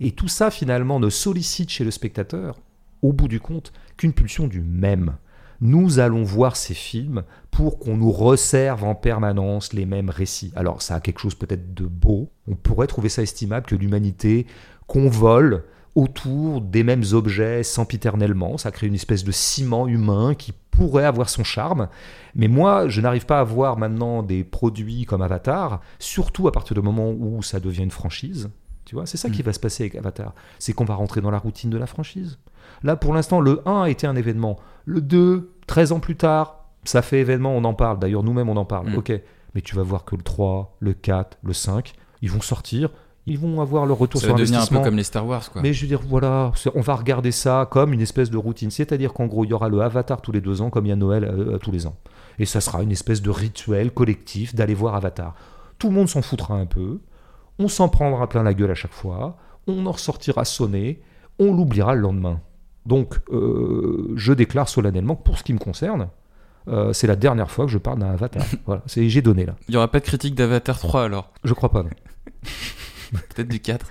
Et tout ça, finalement, ne sollicite chez le spectateur, au bout du compte, qu'une pulsion du même. Nous allons voir ces films pour qu'on nous resserve en permanence les mêmes récits. Alors ça a quelque chose peut-être de beau. On pourrait trouver ça estimable que l'humanité convole autour des mêmes objets sempiternellement. Ça crée une espèce de ciment humain qui pourrait avoir son charme. Mais moi, je n'arrive pas à voir maintenant des produits comme Avatar, surtout à partir du moment où ça devient une franchise. Tu vois, c'est ça qui va se passer avec Avatar. C'est qu'on va rentrer dans la routine de la franchise. Là, pour l'instant, le 1 a été un événement. Le 2, 13 ans plus tard, ça fait événement, on en parle. D'ailleurs, nous-mêmes, on en parle. Mm. Ok. Mais tu vas voir que le 3, le 4, le 5, ils vont sortir, ils vont avoir leur retour Ça sur va devenir un investissement. peu comme les Star Wars, quoi. Mais je veux dire, voilà, on va regarder ça comme une espèce de routine. C'est-à-dire qu'en gros, il y aura le Avatar tous les deux ans, comme il y a Noël euh, euh, tous les ans. Et ça sera une espèce de rituel collectif d'aller voir Avatar. Tout le monde s'en foutra un peu. On s'en prendra plein la gueule à chaque fois. On en ressortira sonné. On l'oubliera le lendemain. Donc, euh, je déclare solennellement que pour ce qui me concerne, euh, c'est la dernière fois que je parle d'un Avatar. voilà, c'est j'ai donné là. Il n'y aura pas de critique d'Avatar 3 alors? Je crois pas. non. Peut-être du 4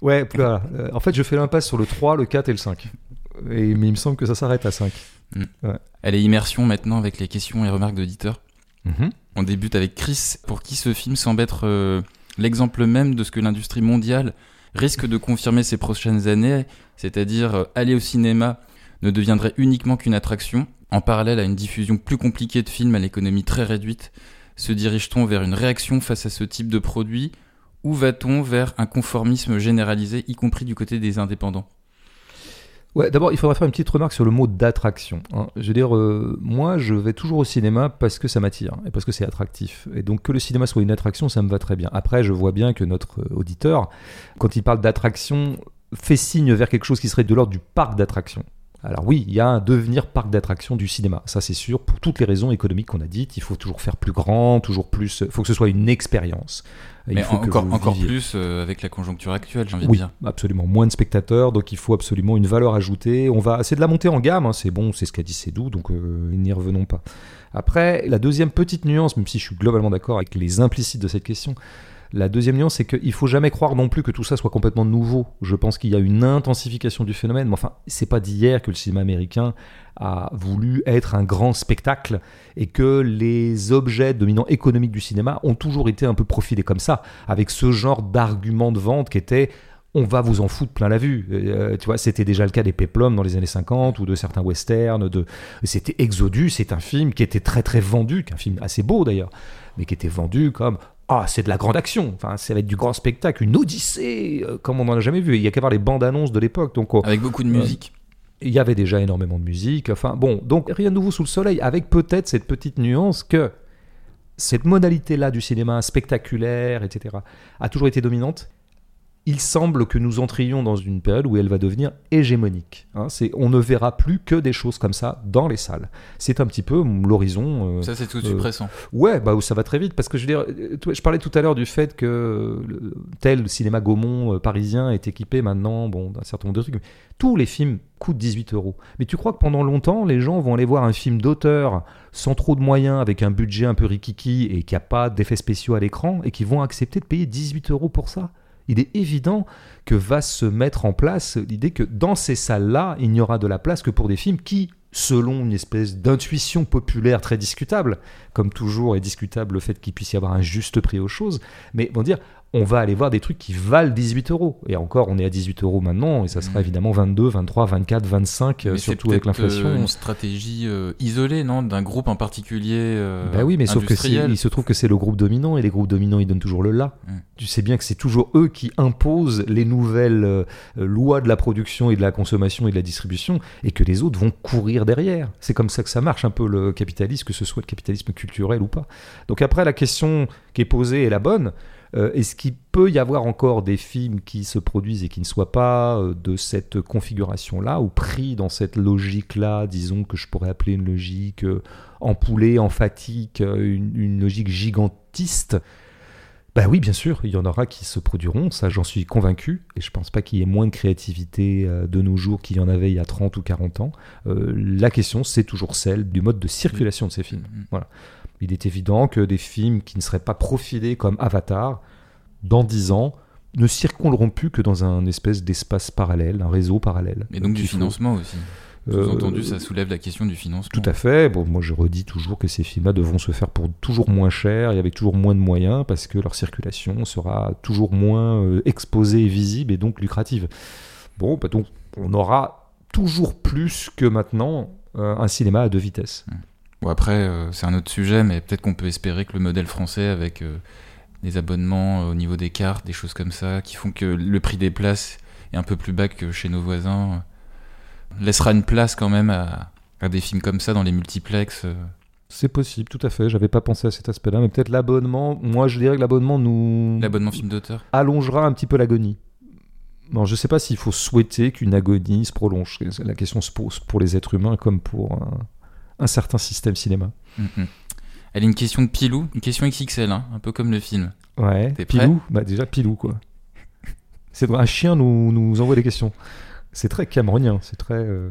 Ouais, voilà. Euh, en fait, je fais l'impasse sur le 3, le 4 et le 5. Et, mais il me semble que ça s'arrête à 5. Elle est immersion maintenant avec les questions et remarques d'auditeurs. On débute avec Chris, pour qui ce film semble être l'exemple même de ce que l'industrie mondiale risque de confirmer ces prochaines années, c'est-à-dire euh, aller au cinéma ne deviendrait uniquement qu'une attraction, en parallèle à une diffusion plus compliquée de films à l'économie très réduite, se dirige-t-on vers une réaction face à ce type de produit ou va-t-on vers un conformisme généralisé, y compris du côté des indépendants? Ouais, d'abord, il faudra faire une petite remarque sur le mot d'attraction. hein. Je veux dire, euh, moi, je vais toujours au cinéma parce que ça m'attire et parce que c'est attractif. Et donc, que le cinéma soit une attraction, ça me va très bien. Après, je vois bien que notre euh, auditeur, quand il parle d'attraction, fait signe vers quelque chose qui serait de l'ordre du parc d'attraction. Alors oui, il y a un devenir parc d'attraction du cinéma, ça c'est sûr, pour toutes les raisons économiques qu'on a dites. Il faut toujours faire plus grand, toujours plus. Il faut que ce soit une expérience. Il Mais faut encore, plus euh, avec la conjoncture actuelle, j'ai envie Oui, de dire. absolument. Moins de spectateurs, donc il faut absolument une valeur ajoutée. On va, c'est de la montée en gamme, hein, c'est bon, c'est ce qu'a dit Cédou, donc euh, n'y revenons pas. Après, la deuxième petite nuance, même si je suis globalement d'accord avec les implicites de cette question, la deuxième nuance, c'est qu'il faut jamais croire non plus que tout ça soit complètement nouveau. Je pense qu'il y a une intensification du phénomène, mais enfin, c'est pas d'hier que le cinéma américain a voulu être un grand spectacle et que les objets dominants économiques du cinéma ont toujours été un peu profilés comme ça, avec ce genre d'argument de vente qui était on va vous en foutre plein la vue. Euh, vois, c'était déjà le cas des Peplum dans les années 50 ou de certains westerns. C'était Exodus, c'est un film qui était très très vendu, qui est un film assez beau d'ailleurs, mais qui était vendu comme ah c'est de la grande action. Enfin, ça va être du grand spectacle, une odyssée euh, comme on n'en a jamais vu. Il y a qu'à voir les bandes annonces de l'époque. Donc on- Avec beaucoup de Euh, musique. il y avait déjà énormément de musique. Enfin bon, donc rien de nouveau sous le soleil, avec peut-être cette petite nuance que cette modalité-là du cinéma spectaculaire, etc., a toujours été dominante. Il semble que nous entrions dans une période où elle va devenir hégémonique. hein. on ne verra plus que des choses comme ça dans les salles. C'est un petit peu l'horizon. euh, Ça, c'est tout de suite euh, pressant. Ouais, bah ça va très vite parce que je dire, euh, je parlais tout à l'heure du fait que le- tel cinéma Gaumont euh, parisien est équipé maintenant, bon, d'un certain nombre de trucs. mais Tous les films coûtent 18 euros. Mais tu crois que pendant longtemps, les gens vont aller voir un film d'auteur sans trop de moyens, avec un budget un peu rikiki et qui a pas d'effets spéciaux à l'écran, et qui vont accepter de payer 18 euros pour ça? Il est évident que va se mettre en place l'idée que dans ces salles-là, il n'y aura de la place que pour des films qui, selon une espèce d'intuition populaire très discutable, comme toujours est discutable le fait qu'il puisse y avoir un juste prix aux choses, mais vont dire on va aller voir des trucs qui valent 18 euros. Et encore, on est à 18 euros maintenant, et ça sera Mhm. évidemment 22, 23, 24, 25, euh, Mais c'est surtout avec l'inflation. euh, une stratégie euh, isolée, non D'un groupe en particulier euh, Bah oui, mais sauf que c'est- il se trouve que c'est le groupe dominant et les groupes dominants ils donnent toujours le là. Mm. Tu sais bien que c'est toujours eux qui imposent les nouvelles euh, lois de la production et de la consommation et de la distribution et que les autres vont courir derrière. C'est comme ça que ça marche un peu le capitalisme, que ce soit le capitalisme culturel ou pas. Donc après la question qui est posée est la bonne. Euh, Est-ce qu'il peut y avoir encore des films qui se produisent et qui ne soient pas euh, de cette configuration-là ou pris dans cette logique-là, disons que je pourrais appeler une logique empoulée, emphatique, euh, une, une logique gigantiste? Bah oui, bien sûr, il y en aura qui se produiront, ça j'en suis convaincu, et je pense pas qu'il y ait moins de créativité de nos jours qu'il y en avait il y a 30 ou 40 ans. Euh, la question, c'est toujours celle du mode de circulation de ces films. Mhm. Il est évident que des films qui ne seraient pas profilés comme Avatar, dans 10 ans, ne circuleront plus que dans un espèce d'espace parallèle, un réseau parallèle. Et donc du faut- financement aussi. Euh, Sous-entendu, ça soulève la question du financement. tout à fait. Bon, moi, je redis toujours que ces films-là devront se faire pour toujours moins cher et avec toujours moins de moyens parce que leur circulation sera toujours moins euh, exposée et visible et donc lucrative. Bon, bah, donc, on aura toujours plus que maintenant euh, un cinéma à deux vitesses. Bon, après, euh, c'est un autre sujet, mais peut-être qu'on peut espérer que le modèle français, avec euh, des abonnements euh, au niveau des cartes, des choses comme ça, qui font que le prix des places est un peu plus bas que chez nos voisins, laissera une place quand même à, à des films comme ça dans les multiplex. euh. C'est possible, tout à fait. J'avais pas pensé à cet aspect-là, mais peut-être l'abonnement. Moi, je dirais que l'abonnement nous L'abonnement film d'auteur. allongera un petit peu l'agonie. Bon, je sais pas s'il faut souhaiter qu'une agonie se prolonge. La question se pose pour les êtres humains comme pour un, un certain système cinéma. Mhm. Elle est une question de pilou, une question XXL, hein, un peu comme le film. Ouais. T'es Pilou Bah déjà Pilou quoi. C'est un chien nous, nous envoie des questions. C'est très camerounien, c'est très. euh,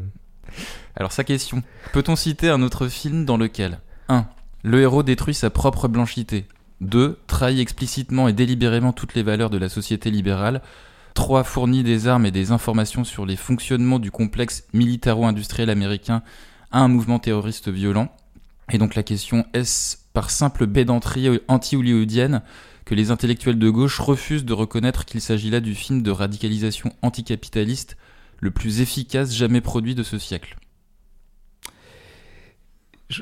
Alors sa question. Peut-on citer un autre film dans lequel 1. Le héros détruit sa propre blanchité? 2. Trahit explicitement et délibérément toutes les valeurs de la société libérale? 3. Fournit des armes et des informations sur les fonctionnements du complexe militaro-industriel américain à un mouvement terroriste violent. Et donc la question est-ce par simple bédanterie anti-hollywoodienne que que les intellectuels de gauche refusent de reconnaître qu'il s'agit là du film de radicalisation anticapitaliste le plus efficace jamais produit de ce siècle?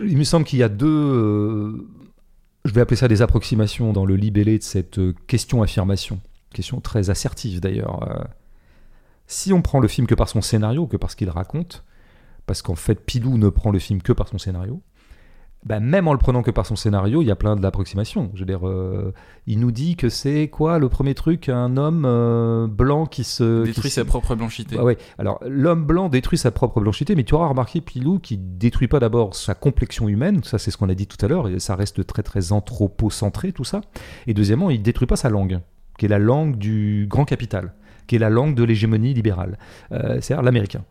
il me semble qu'il y a deux, euh, je vais appeler ça des approximations dans le libellé de cette euh, question-affirmation, question très assertive d'ailleurs. Euh, si on prend le film que par son scénario, que par ce qu'il raconte, parce qu'en fait Pilou ne prend le film que par son scénario, bah, même en le prenant que par son scénario, il y a plein d'approximations. Je veux dire, euh, il nous dit que c'est quoi le premier truc Un homme euh, blanc qui se. Détruit sa propre blanchité. ouais. Alors, l'homme blanc détruit sa propre blanchité, mais tu auras remarqué, Pilou, qui détruit pas d'abord sa complexion humaine, ça c'est ce qu'on a dit tout à l'heure, et ça reste très très anthropocentré tout ça. Et deuxièmement, il détruit pas sa langue, qui est la langue du grand capital qui est la langue de l'hégémonie libérale, euh, c'est-à-dire l'américain,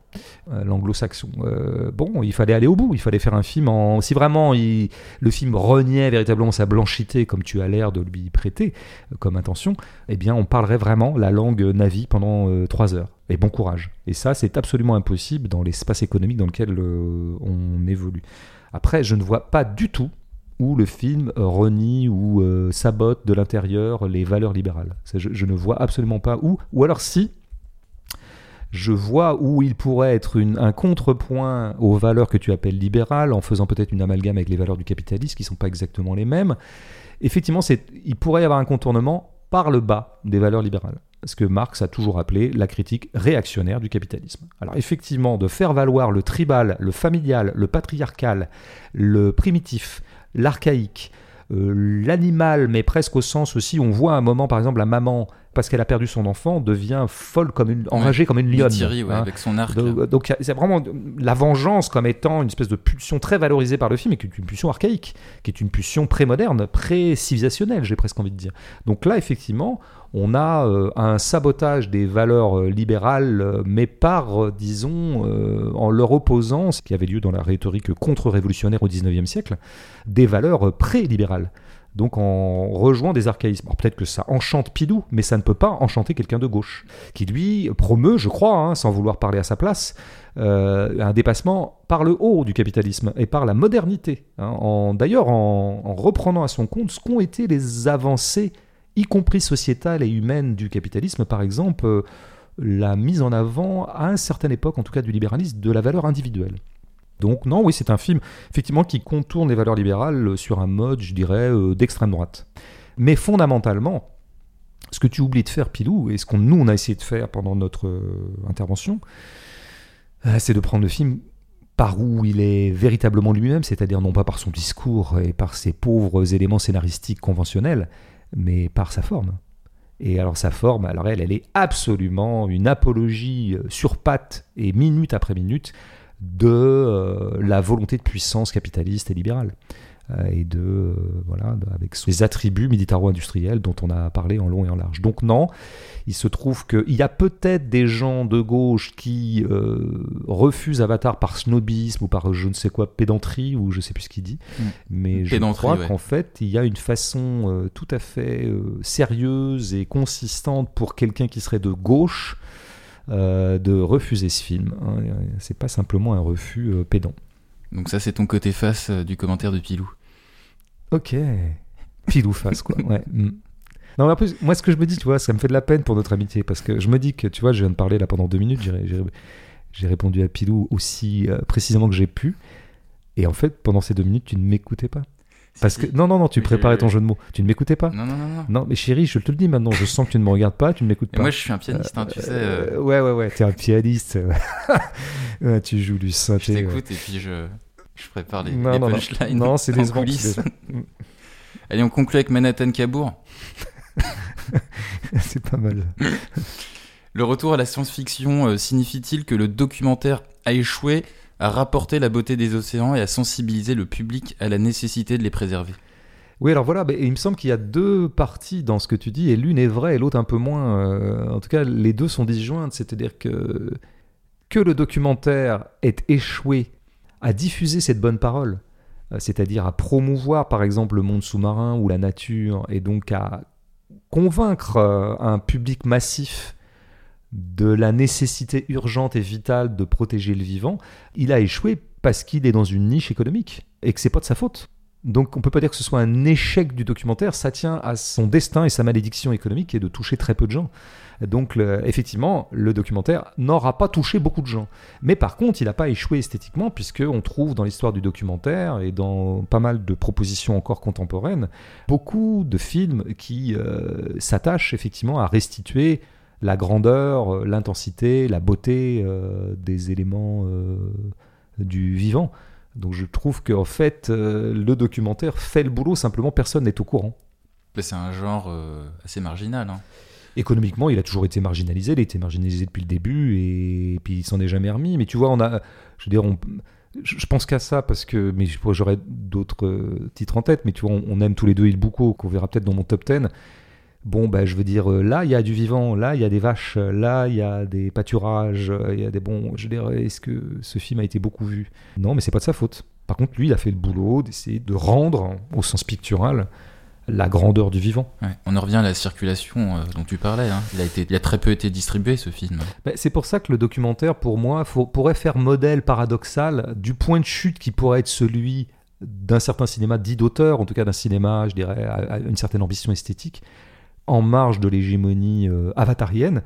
euh, l'anglo-saxon. Euh, bon, il fallait aller au bout, il fallait faire un film en... Si vraiment le film reniait véritablement sa blanchité, comme tu as l'air de lui prêter comme intention, eh bien on parlerait vraiment la langue navi pendant trois heures. Et bon courage. Et ça, c'est absolument impossible dans l'espace économique dans lequel on évolue. Après, je ne vois pas du tout où le film renie ou euh, sabote de l'intérieur les valeurs libérales. Je, ne vois absolument pas où. Ou alors si, je vois où il pourrait être un contrepoint aux valeurs que tu appelles libérales, en faisant peut-être une amalgame avec les valeurs du capitalisme, qui ne sont pas exactement les mêmes. Effectivement, il pourrait y avoir un contournement par le bas des valeurs libérales. Ce que Marx a toujours appelé la critique réactionnaire du capitalisme. Alors effectivement, de faire valoir le tribal, le familial, le patriarcal, le primitif, l'archaïque, euh, l'animal, mais presque au sens aussi, on voit un moment, par exemple, la maman, parce qu'elle a perdu son enfant, devient folle comme une, enragée comme une lionne. Hein. avec son arc. Donc c'est vraiment la vengeance comme étant une espèce de pulsion très valorisée par le film, et qui est une pulsion archaïque, qui est une pulsion pré-moderne, pré-civilisationnelle, j'ai presque envie de dire. Donc là, effectivement, on a euh, un sabotage des valeurs euh, libérales, euh, mais par, disons, en leur opposant, ce qui avait lieu dans la rhétorique contre-révolutionnaire au XIXe siècle, des valeurs pré-libérales. Donc en rejoignant des archaïsmes. Peut-être que ça enchante Pidou, mais ça ne peut pas enchanter quelqu'un de gauche, qui lui promeut, je crois, hein, sans vouloir parler à sa place, un dépassement par le haut du capitalisme et par la modernité. Hein. D'ailleurs, en, en, reprenant à son compte ce qu'ont été les avancées y compris sociétale et humaine du capitalisme, par exemple, euh, la mise en avant, à une certaine époque, en tout cas du libéralisme, de la valeur individuelle. Donc non, oui, c'est un film effectivement qui contourne les valeurs libérales sur un mode, je dirais, euh, d'extrême droite. Mais fondamentalement, ce que tu oublies de faire, Pilou, et ce qu'on nous on a essayé de faire pendant notre euh, intervention, c'est de prendre le film par où il est véritablement lui-même, c'est-à-dire non pas par son discours et par ses pauvres éléments scénaristiques conventionnels, mais par sa forme. Et alors sa forme, alors elle, elle est absolument une apologie euh, sur patte et minute après minute de euh, la volonté de puissance capitaliste et libérale. Euh, et de euh, voilà avec ses attributs militaro-industriels dont on a parlé en long et en large. Donc non, il se trouve qu'il y a peut-être des gens de gauche qui euh, refusent Avatar par snobisme ou par je ne sais quoi pédanterie ou je sais plus ce qu'il dit, mm. mais je crois qu'en fait il y a une façon tout à fait sérieuse et consistante pour quelqu'un qui serait de gauche de refuser ce film. Hein. C'est pas simplement un refus pédant. Donc ça c'est ton côté face du commentaire de Pilou. Ok. Pile ou face, quoi. Ouais. Mm. Non, mais en plus, moi, ce que je me dis, tu vois, ça me fait de la peine pour notre amitié. Parce que je me dis que, tu vois, je viens de parler là pendant deux minutes. J'ai répondu à Pilou aussi euh, précisément que j'ai pu. Et en fait, pendant ces deux minutes, tu ne m'écoutais pas. Parce que non, non, non, tu préparais ton jeu de mots. Tu ne m'écoutais pas. Non, non, non, non. Non, mais chérie, je te le dis maintenant. Je sens que tu ne me regardes pas, tu ne m'écoutes pas. Moi, je suis un pianiste, hein, tu sais. Euh. Euh, ouais, ouais, ouais. T'es un pianiste. tu joues du synthé. Je t'écoute et puis je. Je prépare les, non, non, punchlines. Non, c'est des coulisses. Allez, on conclut avec Manhattan Kabour. c'est pas mal. Le retour à la science-fiction euh, signifie-t-il que le documentaire a échoué? À rapporter la beauté des océans et à sensibiliser le public à la nécessité de les préserver oui, alors voilà, il me semble qu'il y a deux parties dans ce que tu dis, et l'une est vraie et l'autre un peu moins. Euh, en tout cas, les deux sont disjointes, c'est-à-dire que que le documentaire ait échoué à diffuser cette bonne parole, euh, c'est-à-dire à promouvoir par exemple le monde sous-marin ou la nature, et donc à convaincre euh, un public massif de la nécessité urgente et vitale de protéger le vivant, il a échoué parce qu'il est dans une niche économique et que c'est pas de sa faute. Donc on peut pas dire que ce soit un échec du documentaire, ça tient à son destin et sa malédiction économique qui est de toucher très peu de gens. Donc effectivement, le documentaire n'aura pas touché beaucoup de gens. Mais par contre, il n'a pas échoué esthétiquement, puisqu'on trouve dans l'histoire du documentaire et dans pas mal de propositions encore contemporaines, beaucoup de films qui euh, s'attachent effectivement à restituer la grandeur, euh, l'intensité, la beauté euh, des éléments euh, du vivant. Donc je trouve qu'en fait, euh, le documentaire fait le boulot, simplement personne n'est au courant. Mais C'est un genre assez marginal. hein. Économiquement, il a toujours été marginalisé, il a été marginalisé depuis le début et, puis il s'en est jamais remis. Mais tu vois, on a, je veux dire, on- je pense qu'à ça parce que, mais j'aurais d'autres titres en tête, mais tu vois, on, on aime tous les deux Il Bouco, qu'on verra peut-être dans mon top 10. Bon, bah, je veux dire, euh, là, il y a du vivant, là, il y a des vaches, là, il y a des pâturages, euh, il y a des bons. Je veux dire, est-ce que ce film a été beaucoup vu? Non, mais c'est pas de sa faute. Par contre, lui, il a fait le boulot d'essayer de rendre, au sens pictural, la grandeur du vivant. Ouais. On en revient à la circulation euh, dont tu parlais. hein. Il, a été, il a très peu été distribué ce film. Ben, c'est pour ça que le documentaire, pour moi, faut- pourrait faire modèle paradoxal du point de chute qui pourrait être celui d'un certain cinéma dit d'auteur, en tout cas d'un cinéma, je dirais, à, à une certaine ambition esthétique, en marge de l'hégémonie euh, avatarienne.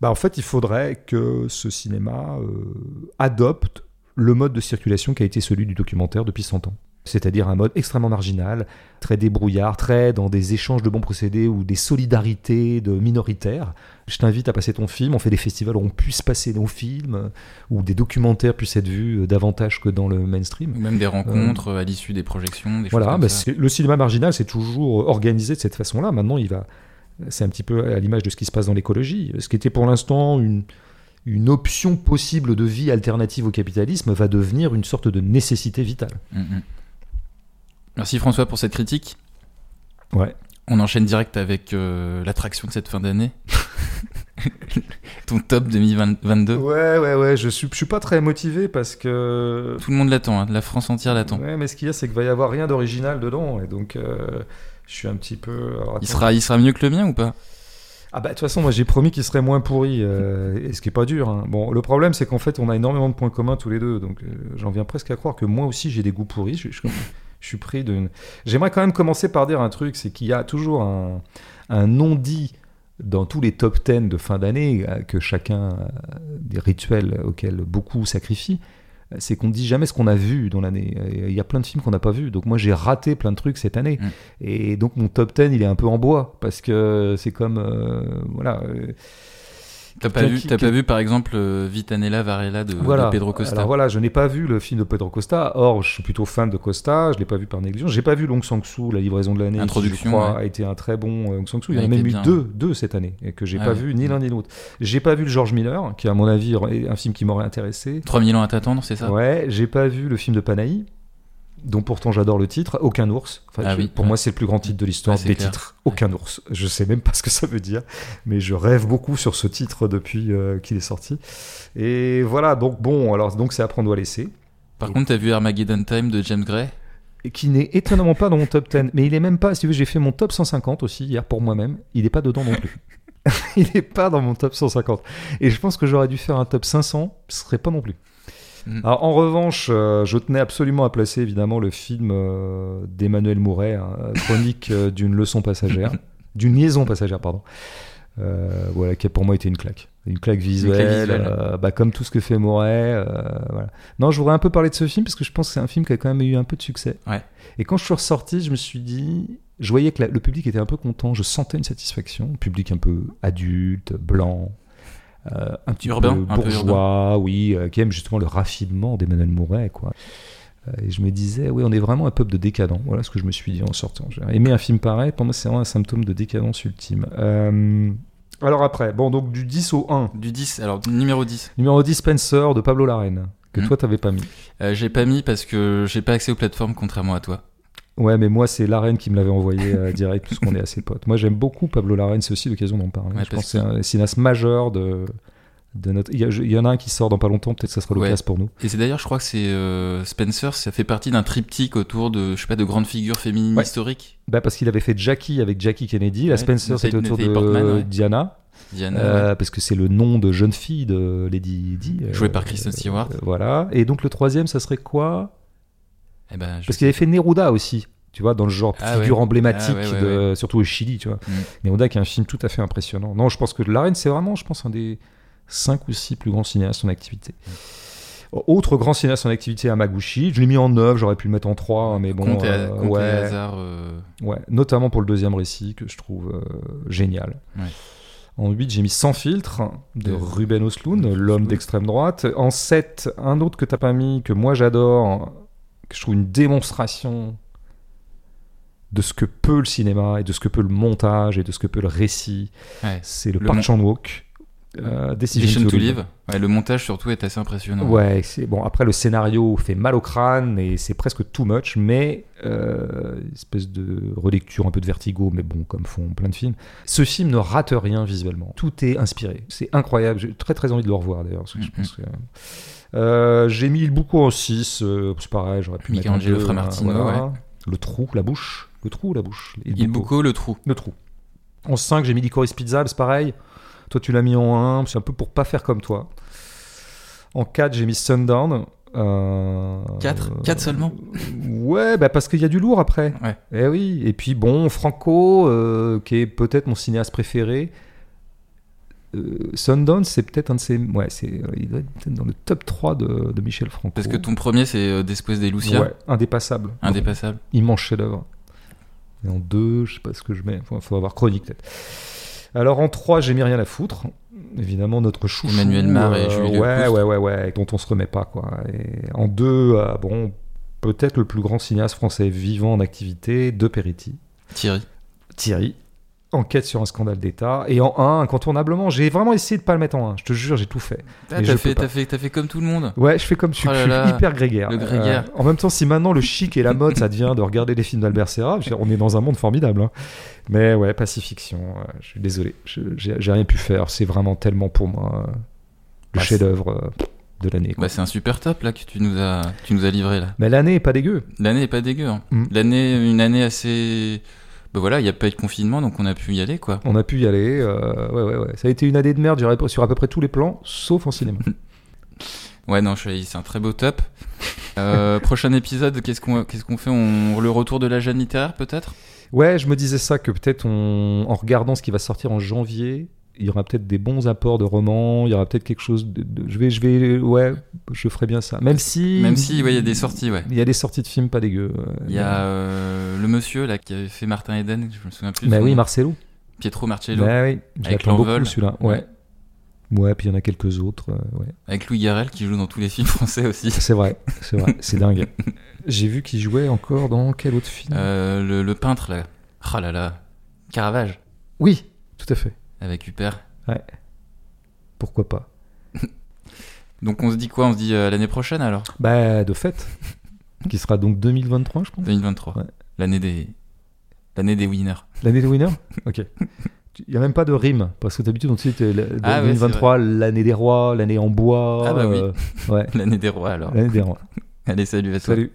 Ben, en fait, il faudrait que ce cinéma euh, adopte le mode de circulation qui a été celui du documentaire depuis 100 ans. C'est-à-dire un mode extrêmement marginal, très débrouillard, très dans des échanges de bons procédés ou des solidarités de minoritaires. Je t'invite à passer ton film, on fait des festivals où on puisse passer nos films, où des documentaires puissent être vus euh, davantage que dans le mainstream. Ou même des rencontres euh, à l'issue des projections. Des choses Voilà, comme bah, ça. le cinéma marginal, c'est toujours organisé de cette façon-là. Maintenant, il va, c'est un petit peu à l'image de ce qui se passe dans l'écologie. Ce qui était pour l'instant une, une option possible de vie alternative au capitalisme va devenir une sorte de nécessité vitale. Mm, mm. Merci François pour cette critique. Ouais. On enchaîne direct avec euh, l'attraction de cette fin d'année. Ton top 2022. Ouais, ouais, ouais. Je suis, je suis pas très motivé parce que. Tout le monde l'attend, hein. la France entière l'attend. Ouais, mais ce qu'il y a, c'est qu'il va y avoir rien d'original dedans, et donc euh, je suis un petit peu. alors, Il sera, il sera mieux que le mien ou pas? Ah bah de toute façon moi j'ai promis qu'il serait moins pourri euh, et ce qui est pas dur. hein. Bon le problème c'est qu'en fait on a énormément de points communs tous les deux donc euh, j'en viens presque à croire que moi aussi j'ai des goûts pourris. Je, je- je suis pris d'une. J'aimerais quand même commencer par dire un truc c'est qu'il y a toujours un, un non dit dans tous les top 10 de fin d'année euh, que chacun des rituels auxquels beaucoup sacrifient. C'est qu'on ne dit jamais ce qu'on a vu dans l'année. Il y a plein de films qu'on n'a pas vus. Donc moi j'ai raté plein de trucs cette année. Mm. Et donc mon top 10 il est un peu en bois parce que c'est comme euh, voilà euh, T'as pas, vu, qui- qui- pas vu par exemple euh, Vitanella Varela de. Pedro Costa Alors voilà, je n'ai pas vu le film de Pedro Costa. Or, je suis plutôt fan de Costa. Je l'ai pas vu par négligence. J'ai pas vu Long Sang-soo, la livraison de l'année. qui, Introduction, je crois, ouais. a été un très bon euh, Long Sang-soo. Il y en a même eu bien. deux, deux cette année et que j'ai Ah pas ouais. vu ni l'un ni l'autre. J'ai pas vu le George Miller, qui à mon avis est un film qui m'aurait intéressé. 3000 ans à t'attendre, c'est ça? Ouais, j'ai pas vu le film de Panahi, dont pourtant j'adore le titre, Aucun ours. Enfin, Ah oui, pour ouais. moi, c'est le plus grand titre de l'histoire Ouais, des clair. titres. Aucun ours. Je sais même pas ce que ça veut dire, mais je rêve beaucoup sur ce titre depuis euh, qu'il est sorti. Et voilà, donc bon, alors donc c'est à prendre ou à laisser. Par contre, t'as vu Armageddon Time de James Gray? Qui n'est étonnamment pas dans mon top 10. Mais il est même pas, si tu veux, j'ai fait mon top 150 aussi hier pour moi-même. Il n'est pas dedans non plus. il n'est pas dans mon top 150. Et je pense que j'aurais dû faire un top 500, ce serait pas non plus. Mm. Alors, en revanche, euh, je tenais absolument à placer évidemment le film euh, d'Emmanuel Mouret, hein, chronique euh, d'une leçon passagère, d'une liaison passagère, pardon. Voilà, qui a pour moi été une claque. Une claque visuelle, visuelle. bah, comme tout ce que fait Mouret. voilà. Non, je voudrais un peu parler de ce film parce que je pense que c'est un film qui a quand même eu un peu de succès. Ouais. Et quand je suis ressorti, je me suis dit, je voyais que la- le public était un peu content, je sentais une satisfaction. Public un peu adulte, blanc, euh, un petit Urbain, peu un peu bourgeois, oui, euh, qui aime justement le raffinement d'Emmanuel Mouret, quoi. Euh, Et je me disais, oui, on est vraiment un peuple de décadents. Voilà ce que je me suis dit en sortant. J'ai aimé un film pareil, pour moi, c'est vraiment un symptôme de décadence ultime. Euh, alors après, bon, donc du 10 au 1. Du 10, alors numéro 10. Numéro 10, Spencer de Pablo Larraine, que Mhm. toi, t'avais pas mis. Euh, j'ai pas mis parce que j'ai pas accès aux plateformes contrairement à toi. Ouais, mais moi, c'est Larraine qui me l'avait envoyé euh, direct, puisqu'on est assez potes. Moi, j'aime beaucoup Pablo Larraine, c'est aussi l'occasion d'en parler. Ouais, je parce pense que c'est un cinéaste majeur de, de notre. Il y, a- il y en a un qui sort dans pas longtemps, peut-être que ça sera Ouais. l'occasion pour nous. Et c'est d'ailleurs, je crois que c'est euh, Spencer, ça fait partie d'un triptyque autour de, je sais pas, de grandes figures féminines Ouais. historiques. Bah, parce qu'il avait fait Jackie avec Jackie Kennedy, la Spencer, c'était autour de Portman. Diana, Diana, euh, parce que c'est le nom de jeune fille de Lady Di. euh, Jouée par Kristen Stewart. euh, voilà. Et donc, le troisième, ça serait quoi? Eh ben, je Parce qu'il avait fait Neruda aussi, tu vois, dans le genre Ah figure ouais. emblématique, Ah ouais, ouais, de, surtout au Chili, tu vois. Mm. Neruda qui est un film tout à fait impressionnant. Non, je pense que L'arène, c'est vraiment, je pense, un des cinq ou six plus grands cinéastes en activité. Autre grand cinéaste en activité, Hamaguchi. Je l'ai mis en 9, j'aurais pu le mettre en 3, mais bon. Comte et, euh, ouais, hasard. euh, ouais, notamment pour le deuxième récit que je trouve euh, génial. Ouais. En 8, j'ai mis Sans filtre de De- Ruben Östlund. l'homme d'extrême droite. En 7, un autre que t'as pas mis, que moi j'adore, que je trouve une démonstration de ce que peut le cinéma et de ce que peut le montage et de ce que peut le récit. ouais. C'est le, Le Park Chan-wook. Euh, Decision, Decision to to Live. Live. Ouais, le montage surtout est assez impressionnant. Ouais, c'est bon. Après, le scénario fait mal au crâne et c'est presque too much, mais euh, espèce de relecture un peu de vertigo, mais bon, comme font plein de films. Ce film ne rate rien visuellement. Tout est inspiré. C'est incroyable. J'ai très très envie de le revoir d'ailleurs. parce que je pense que- Euh, J'ai mis beaucoup en 6. c'est pareil, j'aurais pu mettre un Michelangelo deux, Framartino, voilà. ouais. Le trou, la bouche. Le trou ou la bouche? Il Bucco, le trou. le trou. En 5, j'ai mis Licorice Pizza, c'est pareil. Toi, tu l'as mis en 1, c'est un peu pour pas faire comme toi. En 4, j'ai mis Sundown. Euh... 4 4 seulement Ouais, bah parce qu'il y a du lourd après. Ouais. Eh oui. Et puis bon, Franco, euh, qui est peut-être mon cinéaste préféré. Euh, Sundown, c'est peut-être un de ses. Ouais, c'est, euh, il doit être peut-être dans le top 3 de, de Michel Franco. Parce que ton premier, c'est Después des Lucia. Ouais, indépassable. Indépassable. Immense chef-d'œuvre. Et en 2, je sais pas ce que je mets. Il faut avoir chronique peut-être. Alors en 3, j'ai mis rien à foutre. Évidemment, notre chouchou. Emmanuel Mar et Julie Ouais, ouais, ouais, ouais, dont on se remet pas, quoi. Et en 2, bon, peut-être le plus grand cinéaste français vivant en activité, De Peretti. Thierry. Thierry. Enquête sur un scandale d'État. Et en 1, incontournablement, j'ai vraiment essayé de pas le mettre en 1. Je te jure, j'ai tout fait. Ah, t'as fait, t'as fait, comme tout le monde. Ouais, je fais comme tu Oh je suis là, hyper grégaire. le grégaire. Euh, en même temps, si maintenant le chic et la mode, ça devient de regarder les films d'Albert Serra, on est dans un monde formidable. hein. Mais ouais, Pacifiction, euh, je suis désolé, j'ai rien pu faire. C'est vraiment tellement pour moi euh, le Bah, chef-d'œuvre euh, de l'année. Bah, c'est un super top là que tu nous as, tu nous as livré là. Mais l'année est pas dégueu. L'année est pas dégueu. hein. Mm. L'année, une année assez. Bah voilà, il n'y a pas eu de confinement donc on a pu y aller quoi. On a pu y aller. euh, ouais, ouais, ouais. Ça a été une année de merde sur à peu près tous les plans, sauf en cinéma. Ouais, non, c'est un très beau top. Euh, prochain épisode, qu'est-ce qu'on qu'est-ce qu'on fait? On, Le retour de la jeune littéraire peut-être? Ouais, je me disais ça que peut-être on- en regardant ce qui va sortir en janvier, il y aura peut-être des bons apports de romans, il y aura peut-être quelque chose de, de- je vais je vais ouais, je ferai bien ça. Même si Même si, ouais, il y a des sorties, ouais. Il y a des sorties de films pas dégueu. euh, Il y a euh, le monsieur là qui avait fait Martin Eden, je me souviens plus. Bah oui, nom. Marcelo. Pietro Marcello. Bah oui, l'attends beaucoup celui-là. Ouais. Ouais, puis il y en a quelques autres. euh, ouais. Avec Louis Garrel qui joue dans tous les films français aussi. C'est vrai, c'est vrai, c'est dingue. J'ai vu qu'il jouait encore dans quel autre film? Euh, le, le peintre là. Oh là là. Caravage. Oui, tout à fait. Avec Huppert. Pourquoi pas Donc on se dit quoi? On se dit euh, l'année prochaine alors? Bah, de fait. qui sera donc 2023, je pense. 2023. Ouais. L'année des. L'année des winners. L'année des winners? Ok. Il n'y a même pas de rime, parce que d'habitude, on dit que le- Ah ouais, 2023, l'année des rois, l'année en bois. Ah bah oui. euh, ouais, L'année des rois alors. l'année des rois. Allez, salut à toi. Salut.